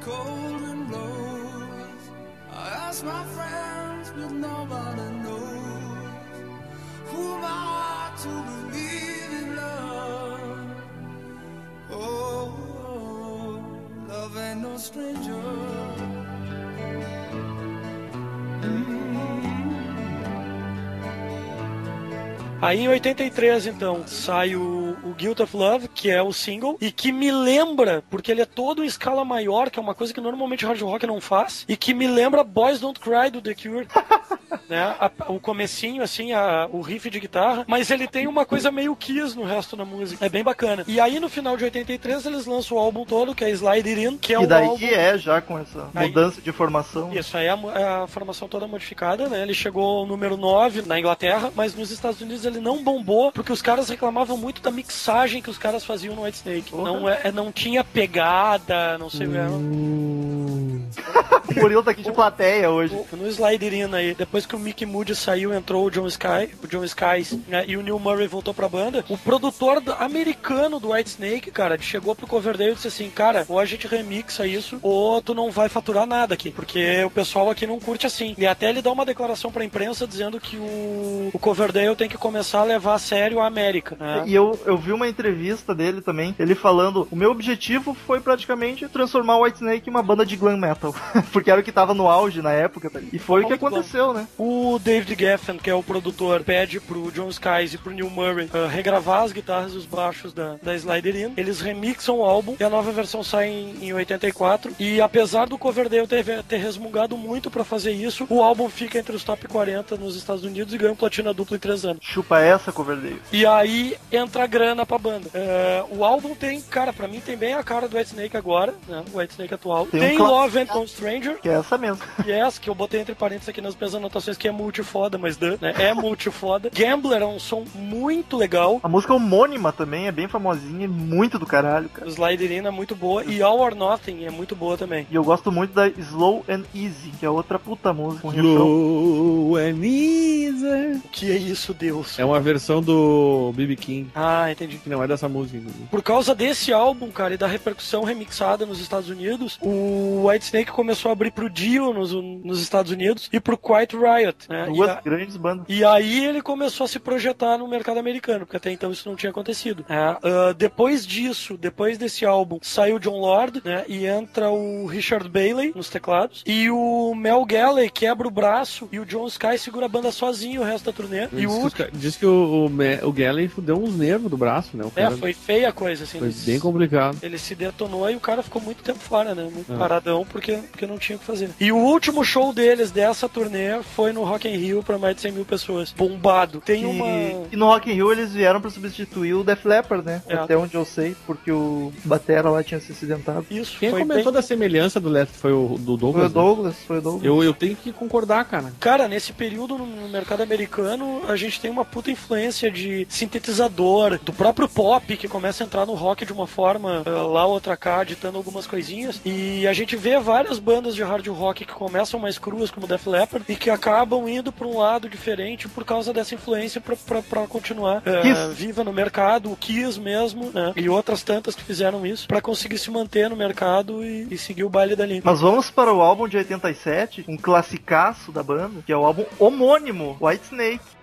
Aí em 83, então, sai o, o Guilt of Love, que é o single, e que me lembra, porque ele é todo em escala maior, que é uma coisa que normalmente hard rock não faz, e que me lembra Boys Don't Cry do The Cure. *laughs* né? A- o comecinho, assim, a- o riff de guitarra, mas ele tem uma coisa meio Kiss no resto da música. É bem bacana. E aí, no final de 83, eles lançam o álbum todo, que é Slide It In, que é e um daí álbum... é já com essa Aí- mudança de formação. Isso aí é a, é a formação toda modificada, né? Ele chegou ao número 9 na Inglaterra, mas nos Estados Unidos ele não bombou porque os caras reclamavam muito da mixagem que os caras faziam no White Snake. Não, é, é- não tinha pegada, não sei. era- *laughs* O Murilo tá aqui de plateia hoje. o- No Slide It In aí, depois que o Mickey Moody saiu, entrou o John Sky, o John Skies, né, e o Neil Murray voltou pra banda, o produtor americano do White Snake, cara, chegou pro Coverdale e disse assim, cara, ou a gente remixa isso, ou tu não vai faturar nada aqui, porque o pessoal aqui não curte assim. E até ele dá uma declaração pra imprensa dizendo que o, o Coverdale tem que começar a levar a sério a América, né? E eu, eu vi uma entrevista dele também, ele falando: o meu objetivo foi praticamente transformar o Whitesnake em uma banda de glam metal. *laughs* Porque era o que tava no auge na época. E foi o que aconteceu, né? O David Geffen, que é o produtor, pede pro John Skies e pro Neil Murray uh, regravar as guitarras e os baixos da, da Slider In. Eles remixam o álbum e a nova versão sai em, em 84. E apesar do Coverdale ter, ter resmungado muito pra fazer isso, o álbum fica entre os top 40 nos Estados Unidos e ganha um platina dupla em 3 anos. Chupa essa, Coverdale. E aí entra a grana pra banda. É, o álbum tem, cara, pra mim tem bem a cara do White Snake agora, né? O White Snake atual. Tem Tem, um Love and Stranger, Que é essa mesmo. Yes, que eu botei entre parênteses aqui nas minhas anotações, que é multifoda, mas dã, né? É multifoda. Gambler é um som muito legal. A música homônima também é bem famosinha e muito do caralho, cara. Sliderina é muito boa. E All or Nothing é muito boa também. E eu gosto muito da Slow and Easy, que é outra puta música. com refrão. Slow and easy. O que é isso, Deus? É uma versão do B.B. King, Ah, entendi. que não é dessa música. inclusive. Por causa desse álbum, cara, e da repercussão remixada nos Estados Unidos, o White Snake começou a abrir pro Dio nos, nos Estados Unidos e pro Quiet Riot, né? E Duas a- grandes bandas. E aí ele começou a se projetar no mercado americano, porque até então isso não tinha acontecido. É, ah, depois disso, depois desse álbum, saiu John Lord, né? E entra o Richard Bailey nos teclados. E o Mel Galley quebra o braço e o John Sky segura a banda sozinho o resto da turnê. E Diz, o que, diz que o, o, o Galley deu uns nervos do braço, né? O É, cara foi feia a coisa, assim. foi ele bem complicado. ele se detonou e o cara ficou muito tempo fora, né? Muito É. paradão, porque, porque não tinha o que fazer. E o último show deles dessa turnê foi no Rock in Rio pra mais de 100 mil pessoas. Bombado. Tem E, uma... e no Rock in Rio eles vieram pra substituir o Def Leppard, né? É. Até onde eu sei, porque o Batera lá tinha se acidentado. Isso, Quem foi comentou bem... da semelhança do Left foi o do Foi o Douglas. né? Douglas, foi o Douglas. Eu, eu tenho que concordar, cara. Cara, nesse período no- mercado americano, a gente tem uma puta influência de sintetizador, do próprio pop, que começa a entrar no rock de uma forma eh, lá outra cá, ditando algumas coisinhas. E a gente vê várias bandas de hard rock que começam mais cruas, como Def Leppard, e que acabam indo pra um lado diferente por causa dessa influência pra continuar eh, Kiss. viva no mercado, o Kiss mesmo, né? E outras tantas que fizeram isso pra conseguir se manter no mercado e, e seguir o baile da linha. Mas vamos para o álbum de 87, um classicaço da banda, que é o álbum homônimo, White Snake.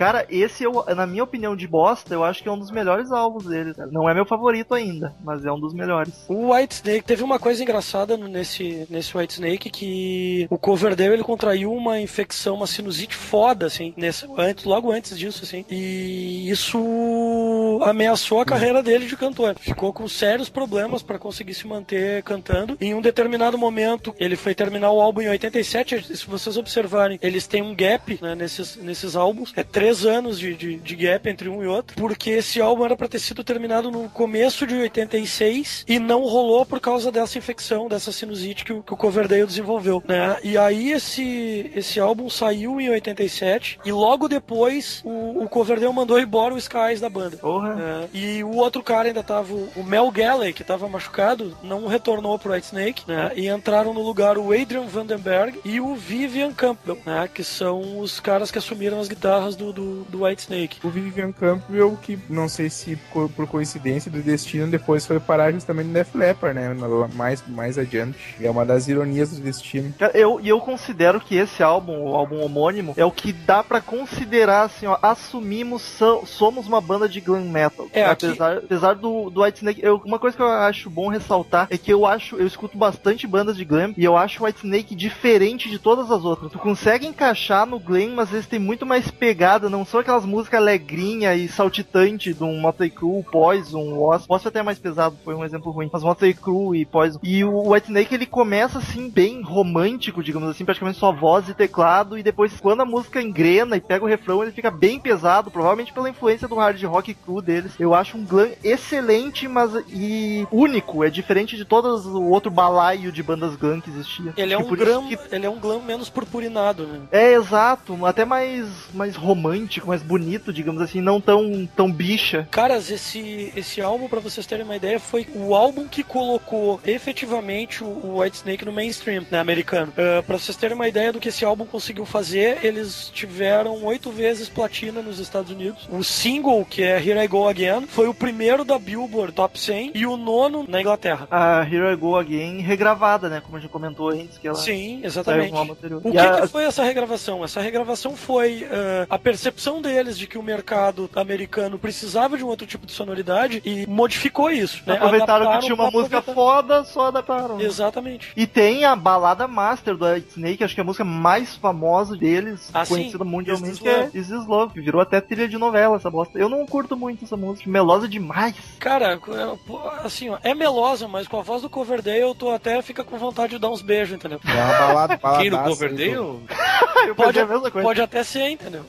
Cara, esse, eu, na minha opinião de bosta, eu acho que é um dos melhores álbuns dele. cara. Não é meu favorito ainda, mas é um dos melhores. O White Snake teve uma coisa engraçada nesse, nesse White Snake que o Coverdale ele contraiu uma infecção, uma sinusite foda, assim, nesse, antes, logo antes disso, assim. E isso ameaçou a carreira dele de cantor. Ficou com sérios problemas para conseguir se manter cantando. Em um determinado momento, ele foi terminar o álbum em 87. Se vocês observarem, eles têm um gap né, nesses, nesses álbuns. É três anos de, de, de gap entre um e outro. Porque esse álbum era pra ter sido terminado no começo de 86 e não rolou por causa dessa infecção, dessa sinusite que o, que o Coverdale desenvolveu, né? E aí esse, esse álbum saiu em 87 e logo depois o, o Coverdale mandou embora o Skies da banda. Porra. É, e o outro cara ainda tava, o o Mel Galley, que tava machucado, não retornou pro White Snake, né? E entraram no lugar o Adrian Vandenberg e o Vivian Campbell, né? Que são os caras que assumiram as guitarras do, do do, do White Snake. O Vivian Campbell, que não sei se co- por coincidência do destino, depois foi parar justamente no Def Leppard, né? Mais, mais adiante. É uma das ironias do destino. Eu, e eu considero que esse álbum, o álbum homônimo, é o que dá pra considerar assim, ó, assumimos, so- somos uma banda de glam metal. É, aqui- apesar, apesar do, do White Snake, eu- uma coisa que eu acho bom ressaltar é que eu acho, eu escuto bastante bandas de glam e eu acho o White Snake diferente de todas as outras. Tu consegue encaixar no glam, mas eles têm muito mais pegada, não são aquelas músicas alegrinha e saltitante de um Motley Crue, Poison, Wasp. Wasp até é mais pesado, foi um exemplo ruim, mas Motley Crue e Poison. E o White Snake ele começa assim bem romântico, digamos assim, praticamente só voz e teclado e depois quando a música engrena e pega o refrão, ele fica bem pesado, provavelmente pela influência do hard rock cru deles. Eu acho um glam excelente, mas e único, é diferente de todos o outro balaio de bandas glam que existia. Ele é um glam, que- ele é um glam menos purpurinado, né? É exato, até mais mais romântico, mais bonito, digamos assim, não tão tão bicha. Caras, esse, esse álbum, pra vocês terem uma ideia, foi o álbum que colocou efetivamente o, o White Snake no mainstream, né, americano. Uh, pra vocês terem uma ideia do que esse álbum conseguiu fazer, eles tiveram oito vezes platina nos Estados Unidos. O single, que é Here I Go Again, foi o primeiro da Billboard Top 100 e o nono na Inglaterra. A Here I Go Again regravada, né, como a gente comentou antes que ela Sim, saiu exatamente. no álbum anterior. O que, a- que foi essa regravação? Essa regravação foi uh, a percepção deles de que o mercado americano precisava de um outro tipo de sonoridade e modificou isso. Né? aproveitaram que tinha uma música foda, só adaptaram. Exatamente. E tem a balada master do White Snake, acho que é a música mais famosa deles, Ah, sim. conhecida mundialmente, Is This que é. Is This Love, que virou até trilha de novela essa bosta. Eu não curto muito essa música, melosa demais. Cara, é, assim, ó, é melosa, mas com a voz do Coverdale eu tô até fica com vontade de dar uns beijos, entendeu? É uma balada, Quem no Coverdale? *laughs* Pode, pensei a mesma coisa. pode até ser, entendeu?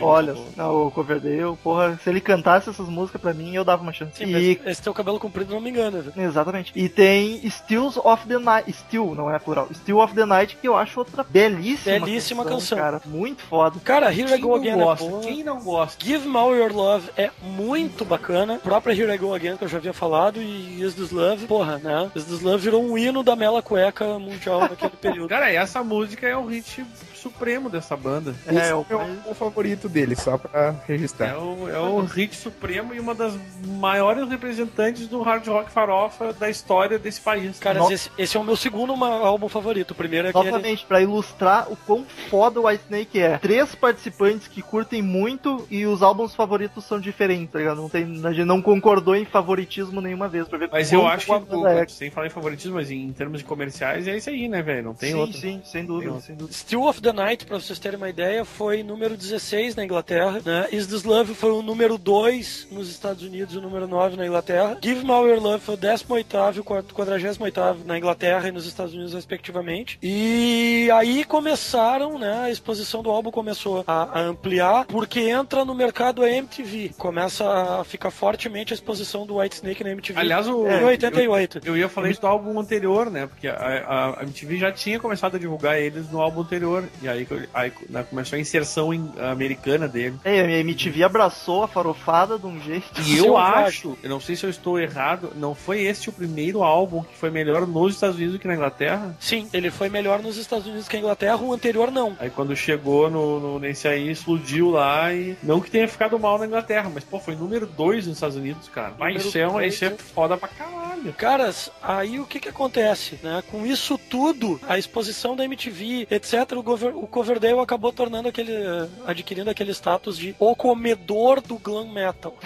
Olha, não, o Coverdale, porra, se ele cantasse essas músicas pra mim, eu dava uma chance. Sim, e esse teu cabelo comprido não me engana, viu? Exatamente. E tem Stills of the Night. Still, não é plural. Still of the Night, que eu acho outra belíssima, Belíssima canção. Cara, muito foda. Cara, Here I Go Again é gosta? boa. Quem não gosta? Give Me All Your Love é muito bacana. A própria Here I Go Again, que eu já havia falado, e Is This Love, porra, né? Is This Love virou um hino da mela cueca mundial naquele *laughs* período. Cara, essa música é o hit supremo dessa banda. É, Esse o é o, o favorito dele, só pra registrar. É o, é o hit supremo e uma das maiores representantes do hard rock farofa da história desse país. Cara, Nossa. esse, esse é o meu segundo álbum favorito. O primeiro é aquele. Novamente, pra ilustrar o quão foda o White Snake é. Três participantes que curtem muito e os álbuns favoritos são diferentes, tá ligado? Não tem, a gente não concordou em favoritismo nenhuma vez, pra ver Mas eu acho que, banda é. sem falar em favoritismo, mas em termos de comerciais, é isso aí, né, velho? Não tem sim, outro. sim, sem dúvida, Tem sem dúvida. Still of the Night, pra vocês terem uma ideia, foi número 16 na Inglaterra. Né? Is This Love foi o número 2 nos Estados Unidos e o número 9 na Inglaterra. Give Me All Your Love foi o 18 e o 48 na Inglaterra e nos Estados Unidos, respectivamente. E aí começaram, né? A exposição do álbum começou a, a ampliar, porque entra no mercado a MTV. Começa a ficar fortemente a exposição do White Snake na MTV. Aliás, o, em 88. Eu ia falar isso do álbum anterior, né? Porque a, a, a MTV já tinha começado a divulgar eles no álbum anterior. E aí, aí né, começou a inserção em- americana dele. É, a MTV abraçou a farofada de um jeito. E eu acho, eu não sei se eu estou errado, não foi este o primeiro álbum que foi melhor nos Estados Unidos do que na Inglaterra? Sim, ele foi melhor nos Estados Unidos que a Inglaterra, o anterior não. Aí quando chegou no, no- nesse aí, explodiu lá e. Não que tenha ficado mal na Inglaterra, mas pô, foi número 2 nos Estados Unidos, cara. Mas isso é, isso é né? foda pra caralho. Caras, aí o que que acontece, né? Com isso tudo, a exposição da MTV, etc, o, gover- o Coverdale acabou tornando aquele, eh, adquirindo aquele status de o comedor do glam metal.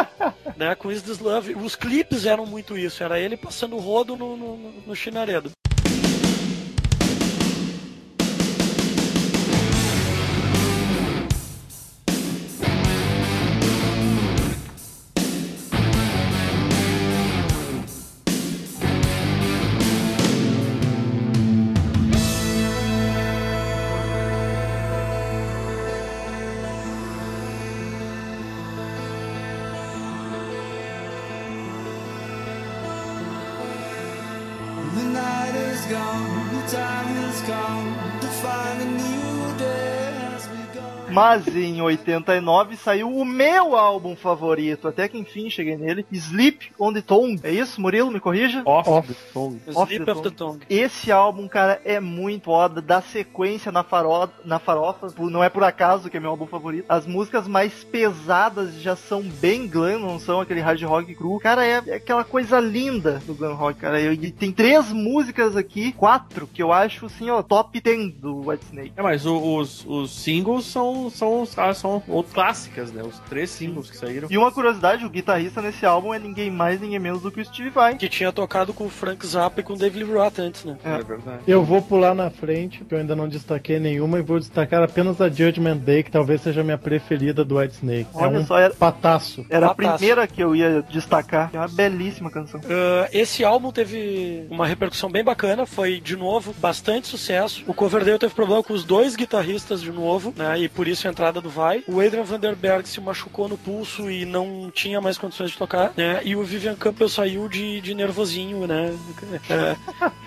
*laughs* né? Com Is This Love, os clipes eram muito isso, era ele passando o rodo no, no- no chinaredo. Mas em 89 saiu o meu álbum favorito, até que enfim cheguei nele, Sleep on the Tongue. É isso, Murilo? Me corrija? Off, Off. the Tongue. Off Sleep the of the Tongue. Esse álbum, cara, é muito foda, dá sequência na, faro... na farofa, não é por acaso que é meu álbum favorito. As músicas mais pesadas já são bem glam, não são aquele hard rock cru. Cara, é, é aquela coisa linda do glam rock, cara. E tem três músicas aqui, quatro, que eu acho, assim, ó, top 10 do Whitesnake. É, mas o- os, os singles são, são, ah, são ou clássicas, né? Os três singles que saíram. E uma curiosidade, o guitarrista nesse álbum é ninguém mais, ninguém menos do que o Steve Vai. Que tinha tocado com o Frank Zappa e com o David Lee Roth antes, né? É. É verdade. Eu vou pular na frente, porque eu ainda não destaquei nenhuma, e vou destacar apenas a Judgment Day, que talvez seja a minha preferida do Whitesnake. Olha é um só, era- pataço. Era a Fantástico. primeira que eu ia destacar. É uma belíssima canção. Ah, esse álbum teve uma repercussão bem bacana, foi de novo bastante sucesso. O Coverdale teve problema com os dois guitarristas de novo, né? E por isso a entrada do Vai. O Adrian Vanderberg se machucou no pulso e não tinha mais condições de tocar, né? E o Vivian Campbell saiu de, de nervosinho, né? É,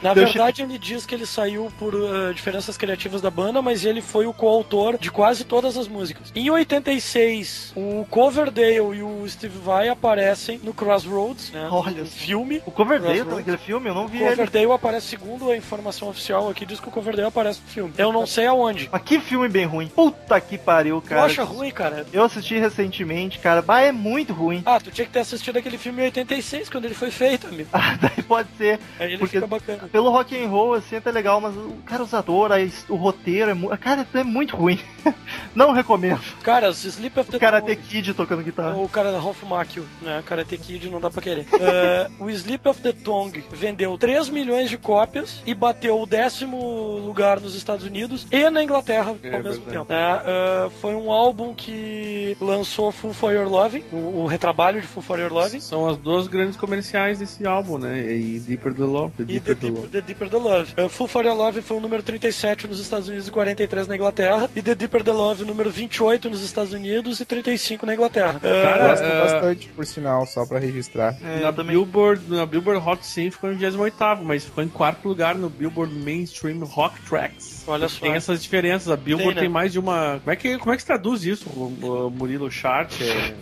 na Deixa- verdade, ele diz que ele saiu por ah, diferenças criativas da banda, mas ele foi o coautor de quase todas as músicas. Em 86, o Coverdale e o Steve Vai aparecem no Crossroads, né? Olha filme. O Coverdale tá naquele filme? Eu não vi O ele. Coverdale aparece, segundo a informação oficial aqui, diz que o Coverdale aparece no filme. Eu não sei aonde. Mas que filme bem ruim. Puta que pariu, Tu cara. acha ruim, cara? Eu assisti recentemente, cara. Bah, é muito ruim. Ah, tu tinha que ter assistido aquele filme em 86, quando ele foi feito, amigo. Ah, *laughs* daí pode ser. Aí ele Porque- fica bacana. Pelo rock and roll, assim, é até legal, mas o cara, os atores, o roteiro é muito. Cara, é muito ruim. *laughs* não recomendo. Cara, os Sleep of the O Karate Tongue- Kid tocando guitarra. O cara da Rolf Macchio, né? Karate Kid não dá pra querer. Eh, *laughs* o Sleep of the Tongue vendeu 3 milhões de cópias e bateu o décimo lugar nos Estados Unidos e na Inglaterra É ao mesmo verdade. tempo. Eh, foi um álbum que lançou Full for Your Loving, o, o retrabalho de Full for Your Loving. São as duas grandes comerciais desse álbum, né? E Deeper the Love. The E The Deeper the Deeper, Love. The Deeper the Love. Uh, Full for Your Love foi o número 37 nos Estados Unidos e 43 na Inglaterra. E The Deeper the Love, número 28 nos Estados Unidos e 35 na Inglaterra. Uh, Gosto é- bastante, por sinal, só pra registrar. É, na. Billboard, na Billboard Hot 100 ficou em 28 mas ficou em quarto lugar no Billboard Mainstream Rock Tracks. Olha só. Tem essas diferenças. A Billboard Tem, tem, né? mais de uma. Como é que, como é que se traduz isso, o, o Murilo Chart?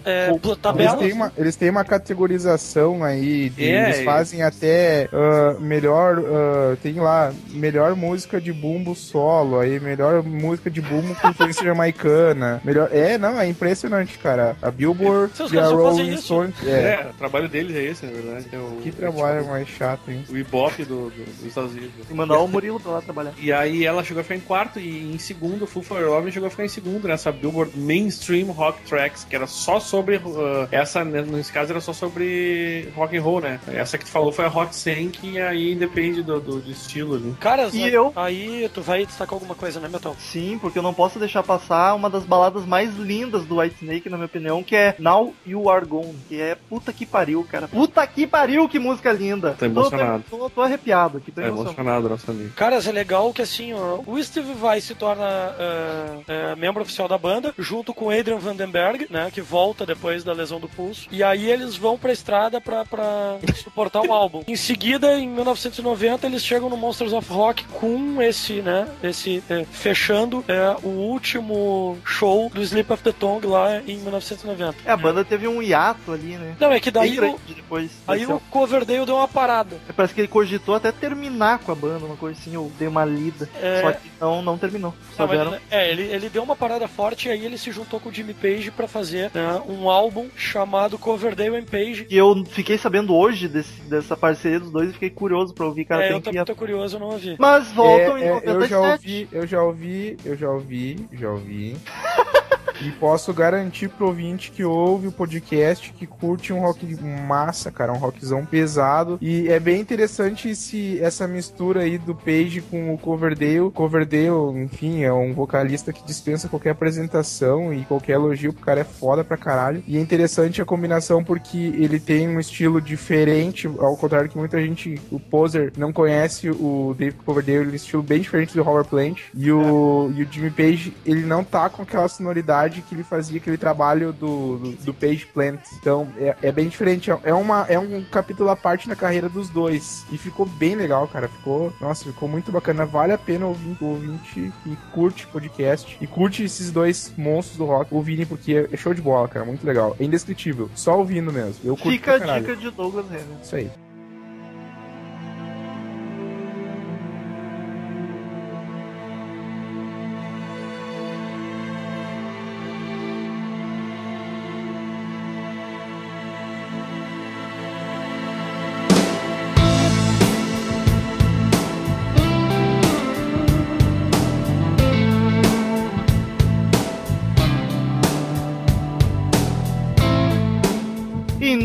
É... é, Eles têm, uma, eles têm uma categorização aí, de- É, eles é. fazem até ah, melhor, ah, tem lá, melhor música de bumbo solo, aí melhor música de bumbo com influência jamaicana, melhor, é, não, é impressionante, cara, a Billboard Seus e a Rolling? Stone, É. é, o trabalho deles é esse, na verdade. É o, que é trabalho tipo mais chato, hein. o Ibope do, do- dos Estados Unidos. E mandar o Murilo pra lá trabalhar. E aí ela chegou a ficar em quarto e em segundo, Full for Your Love chegou a ficar em segundo nessa Billboard Mainstream Rock Tracks, que era só sobre uh, essa, né, nesse caso era só sobre rock and roll, né? Essa que tu falou foi a Hot 100, que aí depende do, do, do estilo ali. Caras, E aí- eu? aí tu vai destacar alguma coisa, né, Metal? Sim, porque eu não posso deixar passar uma das baladas mais lindas do Whitesnake, na minha opinião, que é Now You Are Gone, que é puta que pariu, cara. Puta que pariu, que música linda. Tô emocionado. Tô, tô, tô arrepiado aqui, tô Tá emocionado. emocionado, nosso amigo. Caras, é legal que assim, ó, o Steve Vai se torna ah, ah, membro oficial da banda, junto com Adrian Vandenberg, né, que volta depois da lesão do pulso. E aí eles vão pra estrada pra, pra suportar o álbum. Em seguida, em 1990, eles chegam no Monsters of Rock com esse, né, esse eh, fechando eh, o último show do Sleep of the Tongue lá em 1990. É, a banda teve um hiato ali, né? Não, é que daí o, depois. aí o Coverdale deu uma parada. É, Parece que ele cogitou até terminar com a banda, uma coisa assim, eu dei uma lida. É. Só não, não terminou. Não, deram- é, ele, ele deu uma parada forte e aí ele se juntou com o Jimmy Page pra fazer né, um álbum chamado Coverdale and Page. E eu fiquei sabendo hoje desse- dessa parceria dos dois e fiquei curioso pra ouvir, cara. é, tem eu que também tô curioso, eu não ouvi. Mas voltam É, em é, 97. eu já ouvi, eu já ouvi, eu já ouvi, já ouvi. *laughs* E posso garantir pro ouvinte que ouve o podcast que curte um rock massa, cara, um rockzão pesado. E é bem interessante esse, essa mistura aí do Page com o Coverdale. Coverdale, enfim, é um vocalista que dispensa qualquer apresentação e qualquer elogio, o cara é foda pra caralho. E é interessante a combinação porque ele tem um estilo diferente, ao contrário que muita gente, o poser, não conhece o David Coverdale, ele tem um estilo bem diferente do Robert Plant. E o, e o Jimmy Page, ele não tá com aquela sonoridade idade que ele fazia aquele trabalho do, do, do Page Plant. Então é, é bem diferente. É, uma, é um capítulo à parte na carreira dos dois. E ficou bem legal, cara. Ficou, nossa, ficou muito bacana. Vale a pena ouvir o ouvinte que curte podcast e curte esses dois monstros do rock ouvirem, porque é show de bola, cara. Muito legal. É indescritível. Só ouvindo mesmo. Eu curto Fica a dica de Douglas Renner. Isso aí.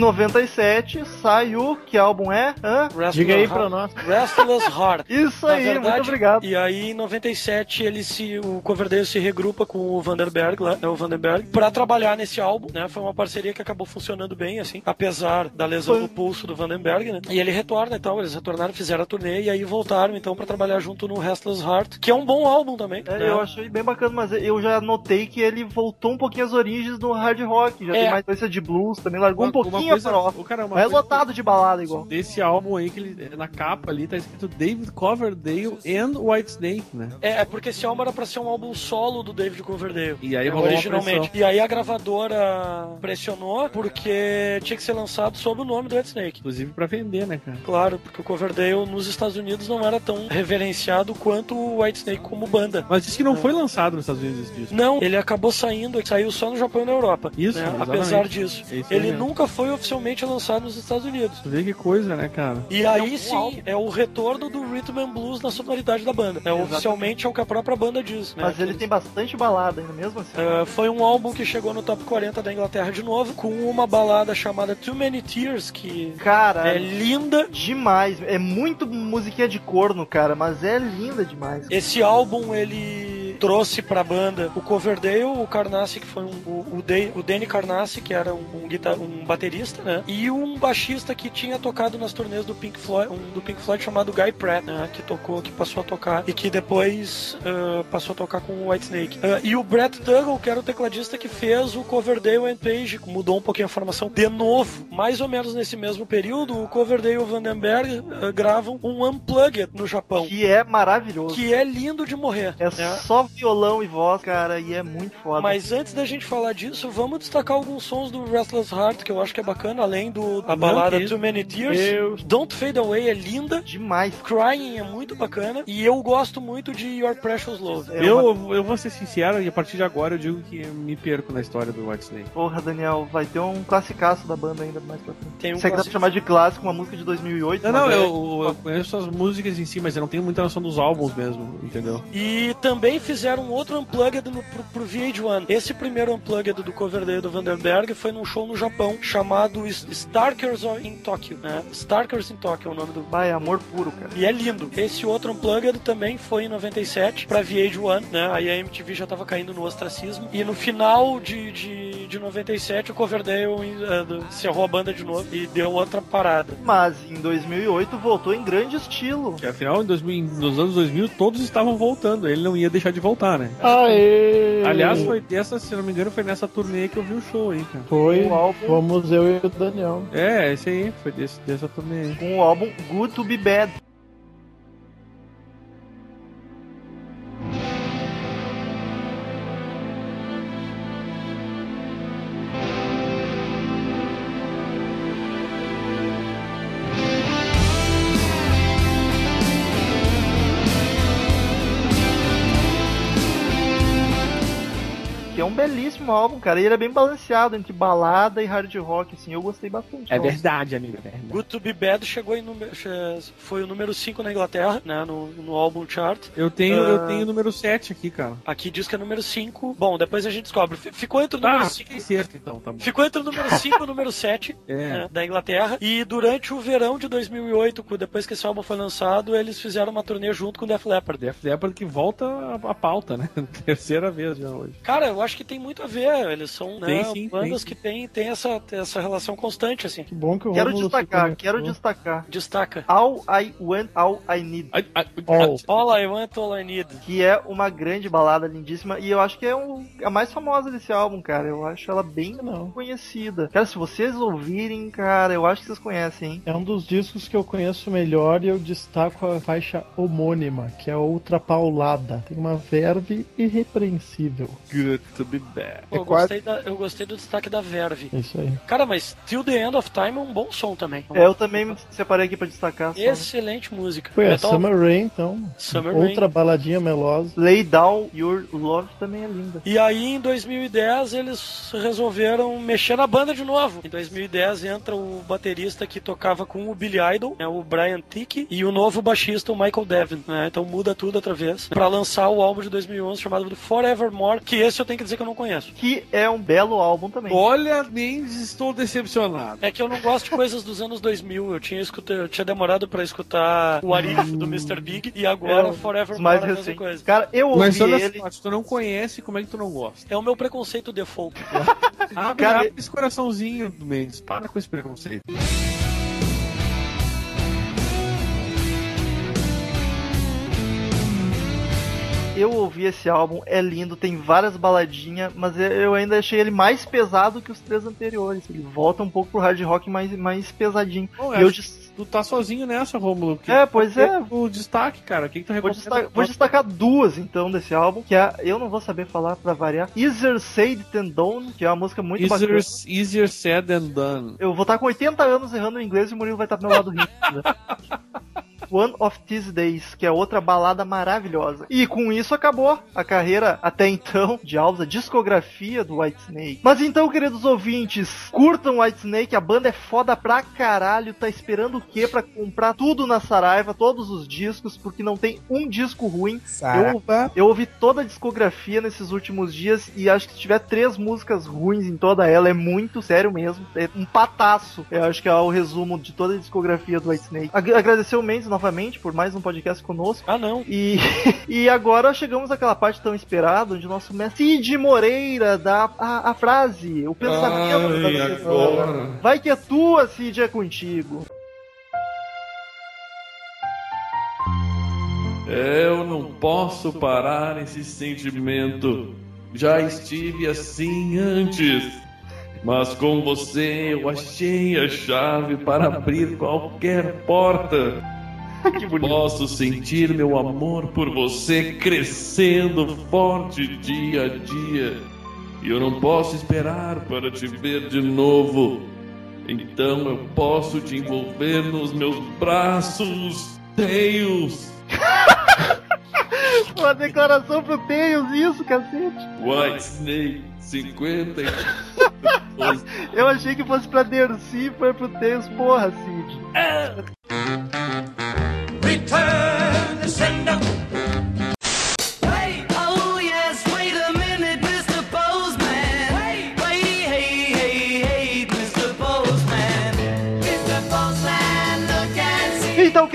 97 sai o. Que álbum é? Hã? Restless Diga aí Heart- pra nós. Restless Heart. *laughs* Isso aí, verdade, muito obrigado. E aí, em 97, ele se, o Coverdale se regrupa com o Vanderberg, lá, né, o Vanderberg, pra trabalhar nesse álbum, né? Foi uma parceria que acabou funcionando bem, assim, apesar da lesão Foi. no pulso do Vandenberg, né? E ele retorna, então, eles retornaram, fizeram a turnê e aí voltaram, então, pra trabalhar junto no Restless Heart, que é um bom álbum também. É, né? eu achei bem bacana, mas eu já notei que ele voltou um pouquinho às origens do hard rock. Já É. tem mais influência de blues, também largou um Uma- pouquinho coisa- a farofa. o cara, uma Mas é coisa- lotado de balada igual. Desse álbum aí, que ele, na capa ali, tá escrito David Coverdale and Whitesnake, né? É, é porque esse álbum era pra ser um álbum solo do David Coverdale. E aí É, rolou originalmente. E aí a gravadora pressionou porque tinha que ser lançado sob o nome do Whitesnake. Inclusive pra vender, né, cara? Claro, porque o Coverdale nos Estados Unidos não era tão reverenciado quanto o Whitesnake como banda. Mas disse que não foi lançado nos Estados Unidos esse disco. Não, ele acabou saindo, saiu só no Japão e na Europa. Isso, né? Apesar disso. É isso Ele mesmo. nunca foi oficialmente lançado nos Estados Unidos. Vê que coisa, né, cara? E um aí sim, é o retorno do Rhythm and Blues na sonoridade da banda. É, oficialmente é o que a própria banda diz. Né? Mas ele eles- tem bastante balada ainda, mesmo assim. Uh, foi um álbum que chegou no top 40 da Inglaterra de novo, com uma balada chamada Too Many Tears, que Cara, é linda. demais. É muito musiquinha de corno, cara, mas é linda demais. Esse álbum ele trouxe pra banda o Coverdale, o Carnassi, que foi um, o, o, Dan- o Danny Carnassi, que era um, um, guitar, um baterista, né? E um baixista que tinha tocado nas turnês do Pink Floyd, um do Pink Floyd chamado Guy Pratt, né? Que tocou, que passou a tocar e que depois uh, passou a tocar com o Whitesnake. Uh, e o Brett Tuggle, que era o tecladista que fez o Coverdale and Page, mudou um pouquinho a formação de novo. Mais ou menos nesse mesmo período, o Coverdale e o Vandenberg uh, gravam um Unplugged no Japão. Que é maravilhoso. Que é lindo de morrer. É né? só violão e voz, cara, e é muito foda. Mas antes da gente falar disso, vamos destacar alguns sons do Restless Heart, que eu acho que é bacana, além do a balada Too Many Tears. Deus. Don't Fade Away é linda. Demais. Crying é muito bacana. E eu gosto muito de Your Precious Love. É eu, uma- eu vou ser sincero, e a partir de agora eu digo que eu me perco na história do Whitesnake. Porra, Daniel, vai ter um classicaço da banda ainda mais pra frente. Tem um você quiser clássico. chamar de clássico, uma música de 2008. Não, não, é- eu, eu conheço as músicas em si, mas eu não tenho muita noção dos álbuns mesmo, entendeu? E também fizeram um outro Unplugged no, pro, pro VH1. Esse primeiro Unplugged do Coverdale do Vandenberg foi num show no Japão chamado Starkers in Tokyo. Né? Starkers in Tokyo é o nome do, Vai, é amor puro, cara. E é lindo. Esse outro Unplugged também foi em 97 pra VH1, né? Aí a MTV já tava caindo no ostracismo. E no final de, de, de 97 o Coverdale eh, do- encerrou a banda de novo e deu outra parada. Mas em 2008 voltou em grande estilo. Que afinal, em 2000, nos anos 2000, todos estavam voltando. Ele não ia deixar de voltar, né? Aê! Aliás, foi dessa, se não me engano, foi nessa turnê que eu vi o show aí, cara. Foi, o álbum- fomos eu e o Daniel. É, esse aí, foi desse, dessa turnê aí. Com o álbum Good to Be Bad. Belíssimo álbum, cara. E ele é bem balanceado entre balada e hard rock, assim. Eu gostei bastante. É Nossa. verdade, amigo, é verdade. Good to Be Bad chegou em número, foi o número 5 na Inglaterra, né? No, no álbum chart. Eu tenho, Ah. eu tenho o número 7 aqui, cara. Aqui diz que é número 5. Bom, depois a gente descobre. Ficou entre o número 5 fiquei certo então, tá bom. Ficou entre o número 5 e o número 7 *laughs* É. né, da Inglaterra. E durante o verão de 2008, cu- depois que esse álbum foi lançado, eles fizeram uma turnê junto com o Def Leppard. Def Leppard que volta a, a pauta, né? *laughs* Terceira vez já hoje. Cara, eu acho que tem muito a ver. Eles são né, Tem sim, bandas tem que têm tem essa, essa relação constante, assim. Que bom que o Quero destacar, quero destacar. Destaca. All I Want, All I Need. Ai, ai, All. All I Want, All I Need. Que é uma grande balada lindíssima. E eu acho que é um- a mais famosa desse álbum, cara. Eu acho ela bem Não. conhecida. Cara, se vocês ouvirem, cara, eu acho que vocês conhecem, hein? É um dos discos que eu conheço melhor e eu destaco a faixa homônima, que é outra paulada. Tem uma verve irrepreensível. Good to be back. Pô, eu, quase- gostei da- eu gostei do destaque da Verve. É isso aí. Cara, mas Till the End of Time é um bom som também. É, eu também me separei aqui pra destacar. Excelente música. Foi a Metal- Summer Rain, então. Summer outra Rain. baladinha melosa. Lay Down Your Love também é linda. E aí, em 2010, eles resolveram mexer na banda de novo. Em 2010 entra o baterista que tocava com o Billy Idol, é o Brian Tick, e o novo baixista, o Michael Devin. né? Então muda tudo outra vez. Pra lançar o álbum de 2011 chamado Forevermore, que esse eu tenho que dizer que eu não conheço. Que é um belo álbum também. Olha, Mendes, estou decepcionado. É que eu não gosto de coisas dos anos 2000. Eu tinha, escuta, eu tinha demorado pra escutar o Arif do Mr. Big e agora É, Os mais a mesma recentes. coisa. Cara, eu ouvi Mas olha ele. só, se tu não conhece, como é que tu não gosta? É o meu preconceito default. *laughs* Abre, Cara, abre esse coraçãozinho do Mendes. Para com esse preconceito. Eu ouvi esse álbum, é lindo, tem várias baladinhas, mas eu- ainda achei ele mais pesado que os três anteriores. Ele volta um pouco pro hard rock mais, mais pesadinho. Bom, eu Tu tá sozinho nessa, Romulo. Que- É, pois é. O destaque, cara. O que, que tu Vou, recomenda? destacar, vou destacar duas então desse álbum, que é, eu não vou saber falar pra variar. Easier Said Than Done, que é uma música muito bacana. Easier, easier said than done. Eu vou estar com 80 anos errando o inglês e o Murilo vai estar do meu lado rindo. *laughs* One of These Days, que é outra balada maravilhosa. E com isso acabou a carreira até então de Alves, a discografia do Whitesnake. Mas então, queridos ouvintes, curtam Whitesnake, a banda é foda pra caralho, tá esperando o quê pra comprar tudo na Saraiva, todos os discos, porque não tem um disco ruim. Eu, eu ouvi toda a discografia nesses últimos dias e acho que se tiver três músicas ruins em toda ela, é muito sério mesmo. É um pataço. Eu acho que é o resumo de toda a discografia do Whitesnake. Ag agradecer o Mendes novamente por mais um podcast conosco. Ah, não. E, *laughs* e agora chegamos àquela parte tão esperada, onde o nosso mestre Cid Moreira dá a, a frase, o pensamento da Ai, pessoa. agora. Vai que é tua, Cid, é contigo. Eu não posso parar esse sentimento. Já estive assim antes. Mas com você eu achei a chave para abrir qualquer porta. *laughs* que bonito. Posso sentir meu amor por você crescendo forte dia a dia. E eu não posso esperar para te ver de novo. Então eu posso te envolver nos meus braços. Tails. *laughs* Uma declaração pro Tails, isso, cacete. White Snake 50 e... *laughs* Eu achei que fosse pra Dercy, foi pro Tails, porra, Cid. Return the sender.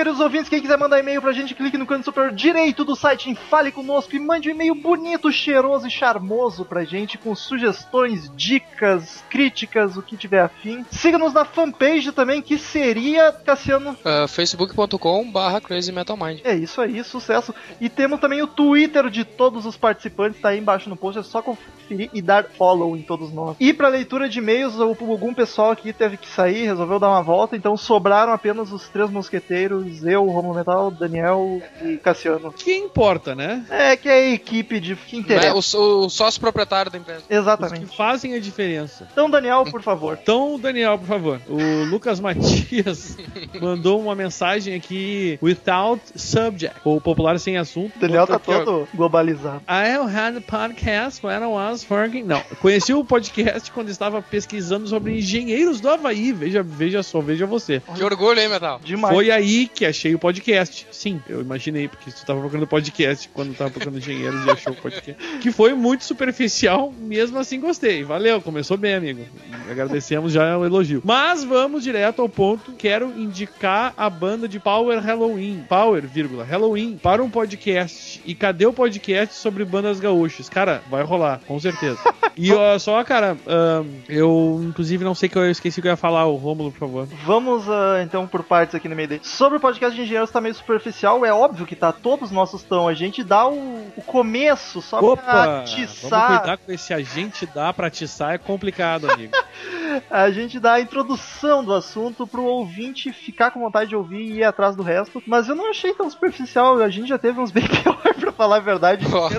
Queridos ouvintes, quem quiser mandar e-mail pra gente, clique no canto superior direito do site em Fale Conosco e mande um e-mail bonito, cheiroso e charmoso pra gente com sugestões, dicas, críticas, o que tiver afim. Siga-nos na fanpage também, que seria, Cassiano, Uh, facebook.com barra Crazy Metal Mind. É isso aí, sucesso. E temos também o Twitter de todos os participantes, tá aí embaixo no post, é só conferir e dar follow em todos nós. E pra leitura de e-mails, o- algum pessoal aqui teve que sair, resolveu dar uma volta, então sobraram apenas os três mosqueteiros, eu, Romulo Metal, Daniel e Cassiano. Que importa, né? É que é a equipe de que interessa. O, o sócio proprietário da empresa. Os que Exatamente. fazem a diferença. Então, Daniel, por favor. Então, Daniel, por favor. O Lucas Matias *laughs* mandou uma mensagem aqui, without subject, ou popular sem assunto. Daniel tá todo globalizado. I had a podcast when I was working. Não, conheci o podcast quando estava pesquisando sobre engenheiros do Havaí. Veja, veja só, veja você. Que orgulho, hein, Metal? Demais. Foi aí que achei o podcast. Sim, eu imaginei, porque tu tava procurando podcast quando tava procurando engenheiros e achou o podcast. *laughs* Que foi muito superficial, mesmo assim gostei. Valeu, começou bem, amigo. Agradecemos já o elogio. Mas vamos direto ao ponto. Quero indicar a banda de Power Halloween. Power, vírgula, Halloween, para um podcast. E cadê o podcast sobre bandas gaúchas? Cara, vai rolar, com certeza. *laughs* E ó, só, cara, ahn, eu inclusive não sei que eu esqueci o que eu ia falar, o Rômulo, por favor. Vamos ah, então por partes aqui no meio dele. Sobre o podcast de engenheiros tá meio superficial, é óbvio que tá, todos nossos estão. A gente dá o, o começo só pra Opa! Vamos atiçar. cuidar com esse agente dá pra atiçar, é complicado, amigo. *laughs* A gente dá a introdução do assunto pro ouvinte ficar com vontade de ouvir e ir atrás do resto. Mas eu não achei tão superficial, a gente já teve uns *laughs* bem pior pra falar a verdade. Ó.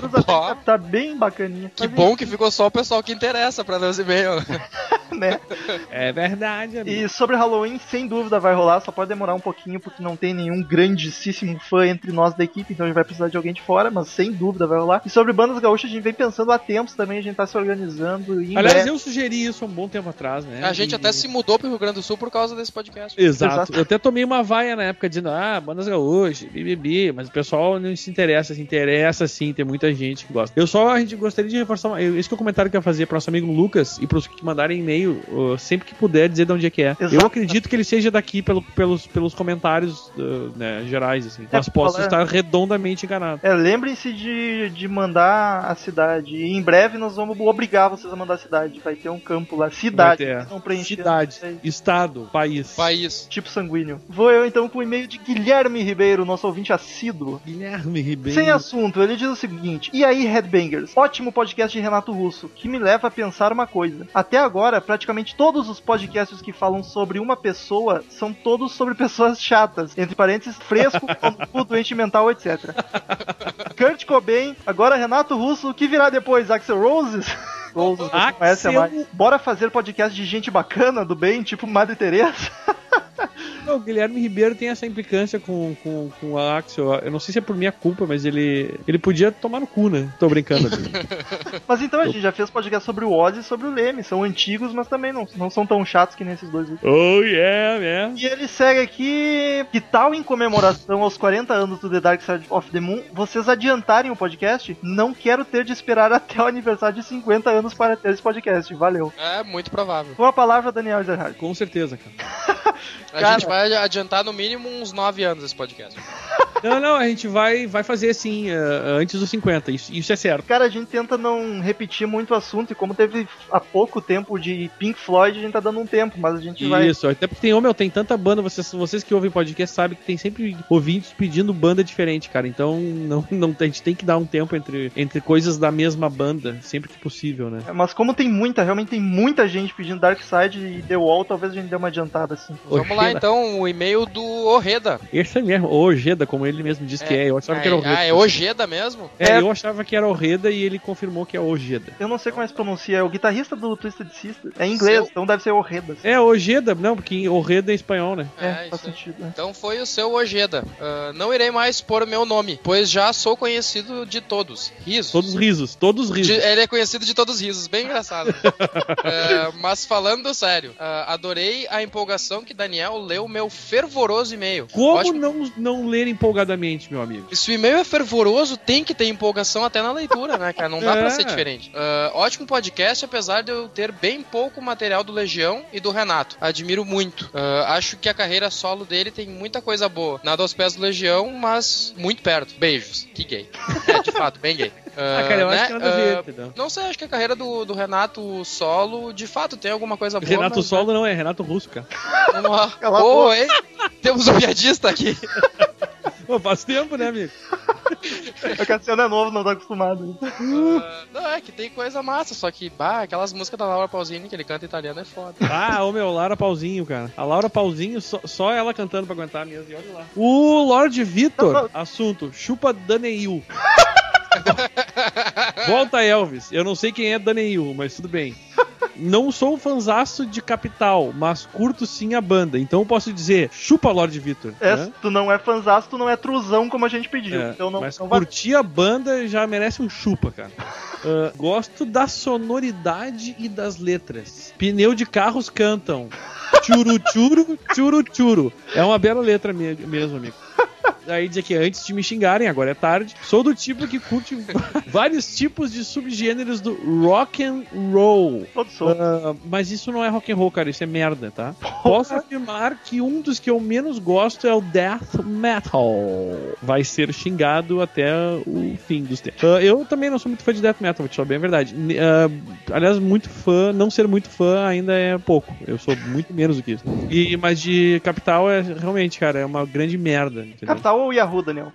que tá bem bacaninha. Que Mas, bom que ficou só o pessoal que interessa pra ler os e-mails. *laughs* né? É verdade, amigo. E sobre Halloween, sem dúvida vai rolar, só pode demorar um pouquinho porque não tem nenhum grandíssimo fã entre nós da equipe, então a gente vai precisar de alguém de fora, mas sem dúvida vai rolar. E sobre bandas gaúchas, a gente vem pensando há tempos também, a gente tá se organizando. E Aliás, breve- eu sugeri isso há um bom tempo atrás, né? A gente E- até se mudou pro Rio Grande do Sul por causa desse podcast. Exato. Exato. Eu até tomei uma vaia na época dizendo, ah, bandas gaúchas, BBB, mas o pessoal não se interessa, se interessa sim, tem muita gente que gosta. Eu só, a gente gostaria de reforçar, esse que é o comentário que eu ia fazer pro nosso amigo Lucas e pros que mandarem e-mail, sempre que puder, dizer de onde é que é. Exato. Eu acredito que ele seja daqui pelo- pelos, pelos comentários uh, né, gerais, assim. Mas posso falar- estar redondamente enganado. É, lembrem-se de, de mandar a cidade. E em breve nós vamos obrigar vocês a mandar a cidade. Vai ter um campo lá. Cidade. Não preencheram, Cidade, estado, país. País. Tipo sanguíneo. Vou eu então com o e-mail de Guilherme Ribeiro, nosso ouvinte assíduo. Guilherme Ribeiro. Sem assunto, ele diz o seguinte: E aí, Headbangers? Ótimo podcast de Renato Russo, que me leva a pensar uma coisa. Até agora, praticamente todos os podcasts que falam sobre uma pessoa são todos sobre pessoas chatas. Entre parênteses, fresco, *laughs* cu, doente mental, etc. Kurt Cobain, agora Renato Russo, o que virá depois? Axel Roses? *laughs* Roses, você Axel- conhece a mais. Bora fazer podcast de gente bacana, do bem, tipo Madre Teresa? *laughs* Não, o Guilherme Ribeiro tem essa implicância com, com, com o Axel. Eu não sei se é por minha culpa, mas ele, ele podia tomar no cu, né? Tô brincando. *laughs* Mas então a gente já fez podcast sobre o Ozzy e sobre o Leme. São antigos, mas também não, não são tão chatos que nem esses dois últimos. oh, yeah, yeah. E ele segue aqui. Que tal em comemoração aos 40 anos do The Dark Side of the Moon, vocês adiantarem o podcast? Não quero ter de esperar até o aniversário de 50 anos para ter esse podcast. Valeu. É muito provável. Com a palavra, Daniel Ezerhard. Com certeza, cara. *laughs* A Cara. gente vai adiantar no mínimo uns 9 anos esse podcast. *laughs* Não, não, a gente vai, vai fazer assim, uh, antes dos 50. Isso, isso é certo. Cara, a gente tenta não repetir muito o assunto, e como teve há pouco tempo de Pink Floyd, a gente tá dando um tempo, mas a gente vai. Isso, até porque tem, ô, meu, tem tanta banda, vocês, vocês que ouvem podcast sabem que tem sempre ouvintes pedindo banda diferente, cara. Então não, não, a gente tem que dar um tempo entre, entre coisas da mesma banda, sempre que possível, né? Mas como tem muita, realmente tem muita gente pedindo Dark Side e The Wall, talvez a gente dê uma adiantada assim. Vamos lá então, o e-mail do Orreda. Esse é mesmo, Ojeda, como ele mesmo disse que é. Eu achava ah, que era Orreda. Ah, é Ojeda mesmo? É, É. eu achava que era Orreda e ele confirmou que é Ojeda. Eu não sei como é que se pronuncia, é o guitarrista do Twisted Sister. É em inglês, Seu- então deve ser Orredas. É Ojeda, não, porque Orreda é espanhol, né? É, É, faz sentido. né? Então foi o seu Ojeda. Ah, não irei mais pôr meu nome, pois já sou conhecido de todos. Risos. Todos risos, todos risos. De- ele é conhecido de todos os risos, bem engraçado. É, *laughs* mas falando sério, ah, adorei a empolgação que Daniel leu meu fervoroso e-mail. Como Ótimo. não, não ler empolgadamente, meu amigo? Se o e-mail é fervoroso, tem que ter empolgação até na leitura, né, cara? Não dá É. pra ser *laughs* diferente. Ah, ótimo podcast, apesar de eu ter bem pouco material do Legião e do Renato. Admiro muito. Ah, acho que a carreira solo dele tem muita coisa boa. Nada aos pés do Legião, mas muito perto. Beijos. Que gay. É, de fato, bem gay. Ah, cara, eu né? acho que nada a ver, Ah, entendeu? não sei, acho que a carreira do, do Renato solo, de fato, tem alguma coisa boa. Renato mas, Solo não é, Renato Russo, cara. né, Vamos lá. Cala a Ô, boca. hein? Temos um piadista aqui. Pô, faz tempo, né, amigo? O Cassiano é novo, não tá acostumado. Ah, não, é que tem coisa massa, só que, bah, aquelas músicas da Laura Pausini que ele canta italiano é foda. Ah, ô meu, Laura Pauzinho, cara. A Laura Pauzinho, só, só ela cantando pra aguentar mesmo. E olha lá. O Lord Vitor, assunto, chupa Daneil. Volta Elvis. Eu não sei quem é Daneil, mas tudo bem. Não sou fanzaço de Capital, mas curto sim a banda. Então eu posso dizer, chupa Lord Vitor. É, né? tu não é fanzaço, tu não é truzão como a gente pediu. É, então não, mas não vai- curtir a banda já merece um chupa, cara. *laughs* Ah, gosto da sonoridade e das letras. Pneu de carros cantam. Churu churu, churu churu. É uma bela letra me- mesmo, amigo. Aí diz aqui, antes de me xingarem, agora é tarde. Sou do tipo que curte *laughs* vários tipos de subgêneros do rock and roll. Ah, mas isso não é rock and roll, cara, isso é merda, tá? Posso afirmar que um dos que eu menos gosto é o death metal. Vai ser xingado até o fim dos tempos. Ah, eu também não sou muito fã de death metal, vou te falar bem a verdade. Ah, aliás, muito fã, não ser muito fã ainda é pouco. Eu sou muito menos do que isso. E, mas de Capital é realmente, cara, é uma grande merda. entendeu? Capital ou Yahoo, Daniel?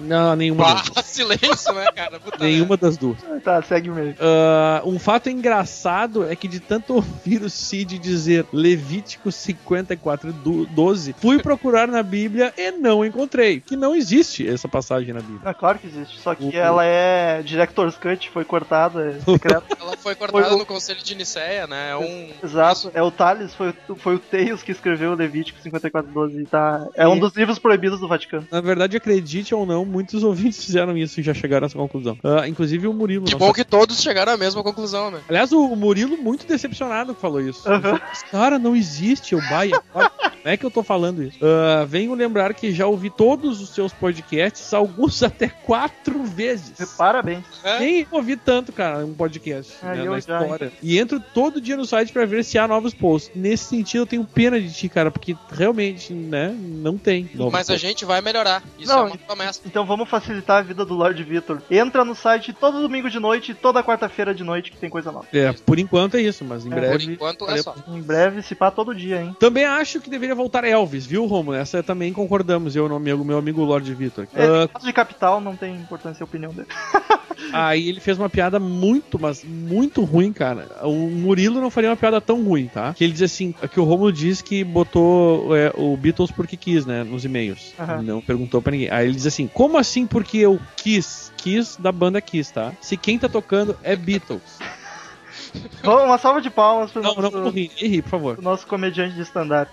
Não, nenhuma das duas. Ah, *laughs* silêncio, né, cara? Puta Nenhuma das duas. Ah, Tá, segue mesmo. Ah, um fato engraçado é que de tanto ouvir o Cid dizer Levítico 54, do- 12, fui procurar na Bíblia e não encontrei. Que não existe essa passagem na Bíblia. Ah, claro que existe. Só que Uhum. ela é Director's Cut, foi cortada, é *laughs* secreto. Ela foi cortada Foi o- no conselho de Nicéia, né? É um. Exato. É o Thales, foi, o- foi o Tails que escreveu o Levítico 5412. Tá? É um dos livros proibidos do Vaticano. Na verdade, acredite ou não, muitos *laughs* ouvintes fizeram isso e já chegaram a essa conclusão. Ah, inclusive o Murilo. Que bom que todos chegaram à mesma conclusão, né? Aliás, o Murilo muito decepcionado que falou isso. Aham. Cara, não existe o Baia. Como é que eu tô falando isso? Ah, venho lembrar que já ouvi todos os seus podcasts, alguns *laughs* até quatro vezes. Parabéns. É? Nem ouvi tanto, cara, um podcast Ah, né, na já, história. E entro todo dia no site pra ver se há novos posts. Nesse sentido, eu tenho pena de ti, cara, porque realmente, né, não tem. Mas a gente vai melhorar. Isso Não, é uma promessa. Então vamos facilitar a vida do Lord Vitor. Entra no site todo domingo de noite e toda quarta-feira de noite que tem coisa nova. É, por enquanto é isso, mas em É, breve. Por enquanto é só. Em breve, se pá todo dia, hein? Também acho que deveria voltar Elvis, viu, Romulo? Essa também concordamos, eu e o meu, meu amigo Lord Vitor. É, caso de capital, não tem importância a opinião dele. *laughs* Aí ele fez uma piada muito, mas muito ruim, cara. O Murilo não faria uma piada tão ruim, tá? Que ele diz assim, que o Romulo diz que botou é, o Beatles porque quis, né, nos e-mails. Aham. Não perguntou pra ninguém. Aí ele diz assim, como assim porque eu quis? Quis da banda Kiss, tá? Se quem tá tocando é Beatles. *laughs* Uma salva de palmas pro Não, nosso, não ninguém ri, por favor. nosso comediante de stand-up.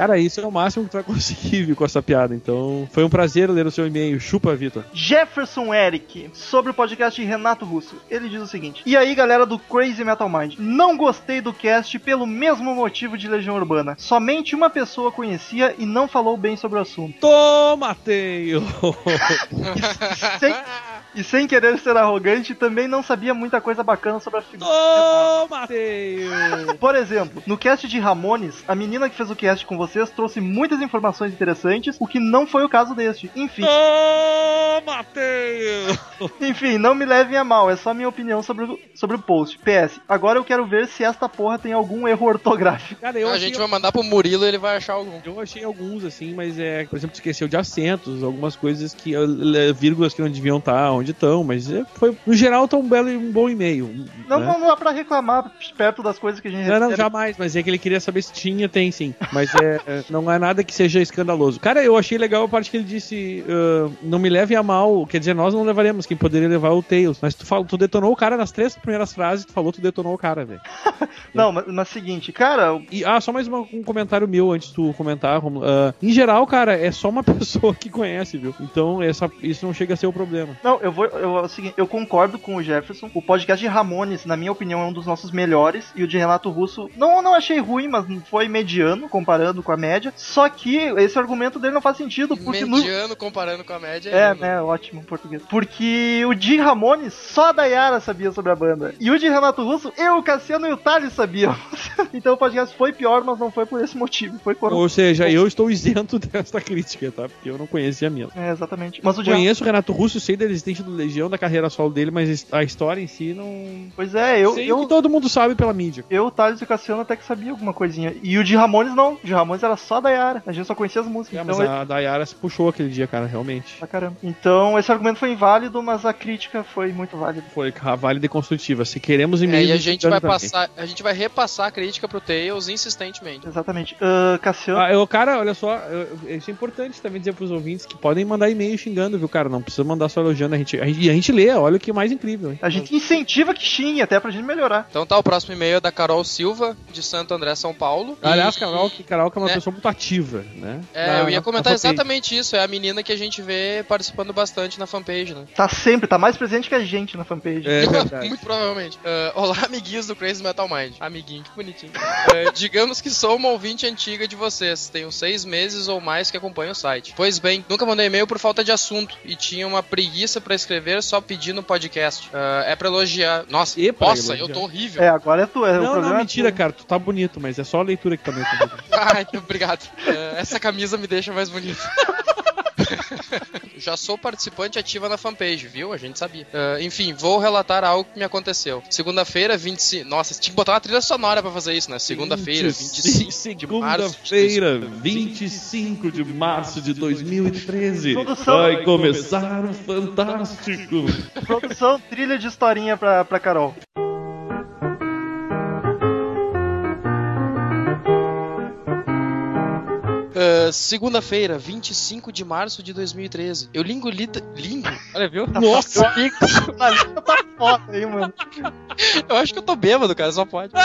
Cara, isso é o máximo que tu vai conseguir, viu, com essa piada. Então, foi um prazer ler o seu e-mail. Chupa, Vitor. Jefferson Eric, sobre o podcast de Renato Russo. Ele diz o seguinte: E aí, galera do Crazy Metal Mind? Não gostei do cast pelo mesmo motivo de Legião Urbana. Somente uma pessoa conhecia e não falou bem sobre o assunto. Toma, Teio! *laughs* *laughs* Sem- e sem querer ser arrogante, também não sabia muita coisa bacana sobre a figura. Toma, Teio! Por exemplo, no cast de Ramones, a menina que fez o cast com vocês trouxe muitas informações interessantes, o que não foi o caso deste. Enfim, Toma, Teio! enfim, não me levem a mal, é só minha opinião sobre o, sobre o post. PS, agora eu quero ver se esta porra tem algum erro ortográfico. Cara, eu a achei, gente vai mandar pro Murilo e ele vai achar algum. eu achei alguns, assim, mas é, por exemplo, esqueceu de acentos, algumas coisas que, vírgulas que não deviam estar onde estão, mas é, foi, no geral, tá um belo e um bom e-mail. Não, né? não dá pra reclamar perto das coisas que a gente Não, não, jamais, mas é que ele queria saber se tinha, tem sim. Mas é, é, não é nada que seja escandaloso. Cara, eu achei legal a parte que ele disse: ah, não me leve a mal, quer dizer, nós não levaremos, quem poderia levar é o Tails. Mas tu, falou, tu detonou o cara nas três primeiras frases, tu falou, tu detonou o cara, velho. *laughs* Não, mas, mas seguinte, cara, E, ah, só mais uma- um comentário meu antes de tu comentar, Romulo. Ah, em geral, cara, é só uma *laughs* pessoa que conhece, viu? Então, essa, isso não chega a ser o problema. não, eu vou. Eu, é o seguinte, eu concordo com o Jefferson. O podcast de Ramones, na minha opinião, é um dos nossos melhores. E o de Renato Russo, não, não achei ruim, mas foi mediano comparando com a média. Só que esse argumento dele não faz sentido, porque no, Mediano comparando com a média. É, lindo. né? Ótimo português. Porque o de Ramones, só a Dayara sabia sobre a banda. E o de Renato Russo, eu, o Cassiano e o Thales sabiam. *laughs* então o podcast foi pior, mas não foi por esse motivo. Foi por. Ou seja, eu estou isento *laughs* desta crítica, tá? Porque eu não conhecia mesmo. É, exatamente. Mas o de Conheço o Renato Russo, sei da existência do Legião, da carreira solo dele, mas a história em si não. Pois é, eu, sei eu, que todo mundo sabe pela mídia. eu, o Thales e o Cassiano até que sabia alguma coisinha. E o de Ramones não. O de Ramones era só a Dayara. A gente só conhecia as músicas. É, então mas ele- a Dayara se puxou aquele dia, cara, realmente. pra caramba. Então esse argumento foi inválido, mas a crítica foi muito válida. Foi válida e construtiva. Se queremos É, e-mail. e a gente vai também. passar, a gente vai repassar a crítica pro Tails insistentemente. Exatamente. Ah, Cassiano. Ah, eu, cara, olha só, eu- isso é importante também dizer pros ouvintes que podem mandar e-mail xingando, viu, cara? Não precisa mandar só elogiando, a gente gente, a gente, e a gente lê, olha o que é mais incrível. hein? A gente incentiva que xingue até pra gente melhorar. Então tá, o próximo e-mail é da Carol Silva, de Santo André, São Paulo. Aliás, Carol, que Carol que é uma né? pessoa muito ativa, né? É, Na- eu ia na- comentar na exatamente isso. É a menina que a gente vê participando bastante na fanpage, né? Tá sempre, tá mais presente que a gente na fanpage. É *laughs* verdade. Muito provavelmente. Ah, olá, amiguinhos do Crazy Metal Mind. Amiguinho, que bonitinho. Ah, *laughs* digamos que sou uma ouvinte antiga de vocês. Tenho seis meses ou mais que acompanho o site. Pois bem, nunca mandei e-mail por falta de assunto e tinha uma preguiça pra escrever só pedindo podcast. Ah, é pra elogiar. Nossa, pra nossa, elogiar. eu tô horrível. É, agora é tu. É, o Não, não, é mentira, tu. cara. Tu tá bonito, mas é só a leitura que tá meio complicada. *laughs* Ai, obrigado. Ah, essa camisa me deixa mais bonito. *laughs* *laughs* Já sou participante ativa na fanpage, viu? A gente sabia. Ah, enfim, vou relatar algo que me aconteceu. Segunda-feira, 25. Nossa, tinha que botar uma trilha sonora pra fazer isso, né? Segunda-feira, 25 de março. de Segunda-feira, 25 de março de 2013. Produção. Vai começar o Fantástico. Produção, trilha de historinha pra, pra Carol. Ah, Segunda-feira, 25 de março de 2013. Eu lingo lida. Lingo? Olha, viu? Nossa! Eu ligo. A lista tá foda aí, mano. Eu acho que eu tô bêbado, cara, só pode. *laughs*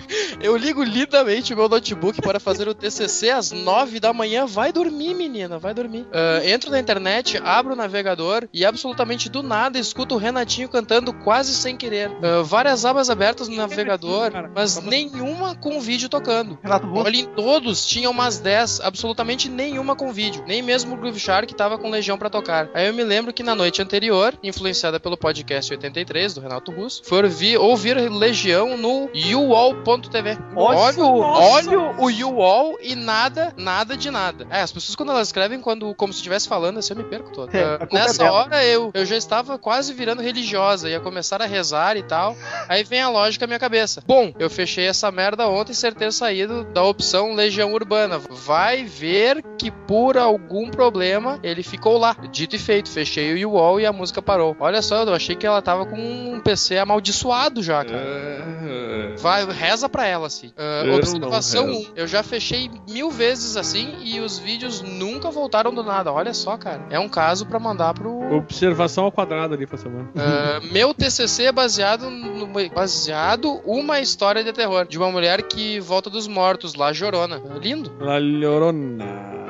*laughs* Eu ligo lindamente o meu notebook para fazer o TCC às 9 da manhã. Vai dormir, menina, vai dormir. Ah, entro na internet, abro o navegador e absolutamente do nada escuto o Renatinho cantando quase sem querer. Ah, várias abas abertas no navegador, mas nenhuma com vídeo tocando. Renato Russo. Olha, em todos tinha umas 10, absolutamente nenhuma com vídeo. Nem mesmo o Groove Shark tava com Legião pra tocar. Aí eu me lembro que na noite anterior, influenciada pelo podcast 83 do Renato Russo, foi ouvir, ouvir Legião no uwall.tv. Olha, o- olha o UWall e nada, nada de nada. É, as pessoas quando elas escrevem quando, como se estivesse falando, assim, eu me perco todo. *laughs* É, Ah, é nessa dela. hora eu, eu já estava quase virando religiosa, ia começar a rezar e tal. Aí vem a lógica na minha cabeça. Bom, eu fechei essa merda ontem sem ter saído da opção Legião Urbana. Vai ver que por algum problema ele ficou lá. Dito e feito, fechei o UOL e a música parou. Olha só, eu achei que ela tava com um PC amaldiçoado já, cara. É. Vai, reza pra ela, assim. Eu observação não 1. rezo. Eu já fechei mil vezes assim e os vídeos nunca voltaram do nada. Olha só, cara. É um caso pra mandar pro. Observação ao quadrado ali pra semana. Ah, meu TCC é baseado no baseado uma história de terror de uma mulher que volta dos mortos lá, Jorona. Lindo. La Llorona.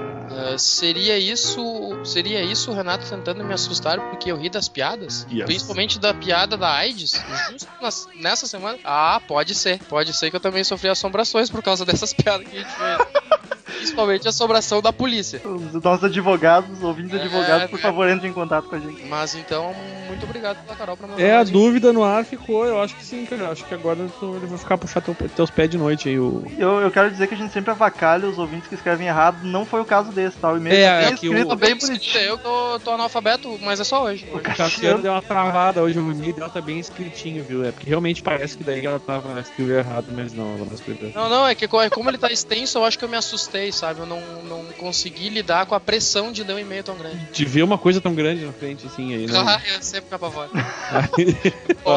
Ah, seria isso, seria isso o Renato tentando me assustar porque eu ri das piadas, Yes. principalmente da piada da AIDS, justo nas- nessa semana. Ah, pode ser, pode ser que eu também sofri assombrações por causa dessas *laughs* piadas que a gente fez. Principalmente a assombração da polícia. Os nossos advogados, ouvintes É, advogados, por é. favor, entrem em contato com a gente. Mas então, muito obrigado pela Carol pra mandar É, a dúvida no ar ficou, eu acho que sim, cara. Eu acho que agora tu- ele vai ficar puxar teu, teus pés de noite aí. O... Eu, eu quero dizer que a gente sempre avacalha os ouvintes que escrevem errado. Não foi o caso desse, tá? O e-mail É, tá bem é que o- escrito, Tô bem bem bonitinho. Eu tô, tô analfabeto, mas é só hoje. O O Cassiano deu uma travada hoje, o e-mail dela tá bem escritinho, viu? É porque realmente parece que daí ela tava escreveu errado, mas não, ela não escreveu. Não, não, é que co- como ele tá extenso, eu acho que eu me assustei, sabe? Eu não, não consegui lidar com a pressão de ler um e-mail tão grande. De ver uma coisa tão grande na frente, assim, aí, né? Ah, eu sempre me apavoro. *laughs*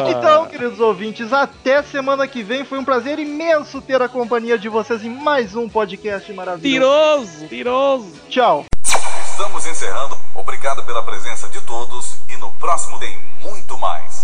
Então, queridos ouvintes, até semana que vem. Foi um prazer imenso ter a companhia de vocês em mais um podcast maravilhoso. Tiroso! Tiroso! Tchau. Estamos encerrando. Obrigado pela presença de todos e no próximo tem muito mais.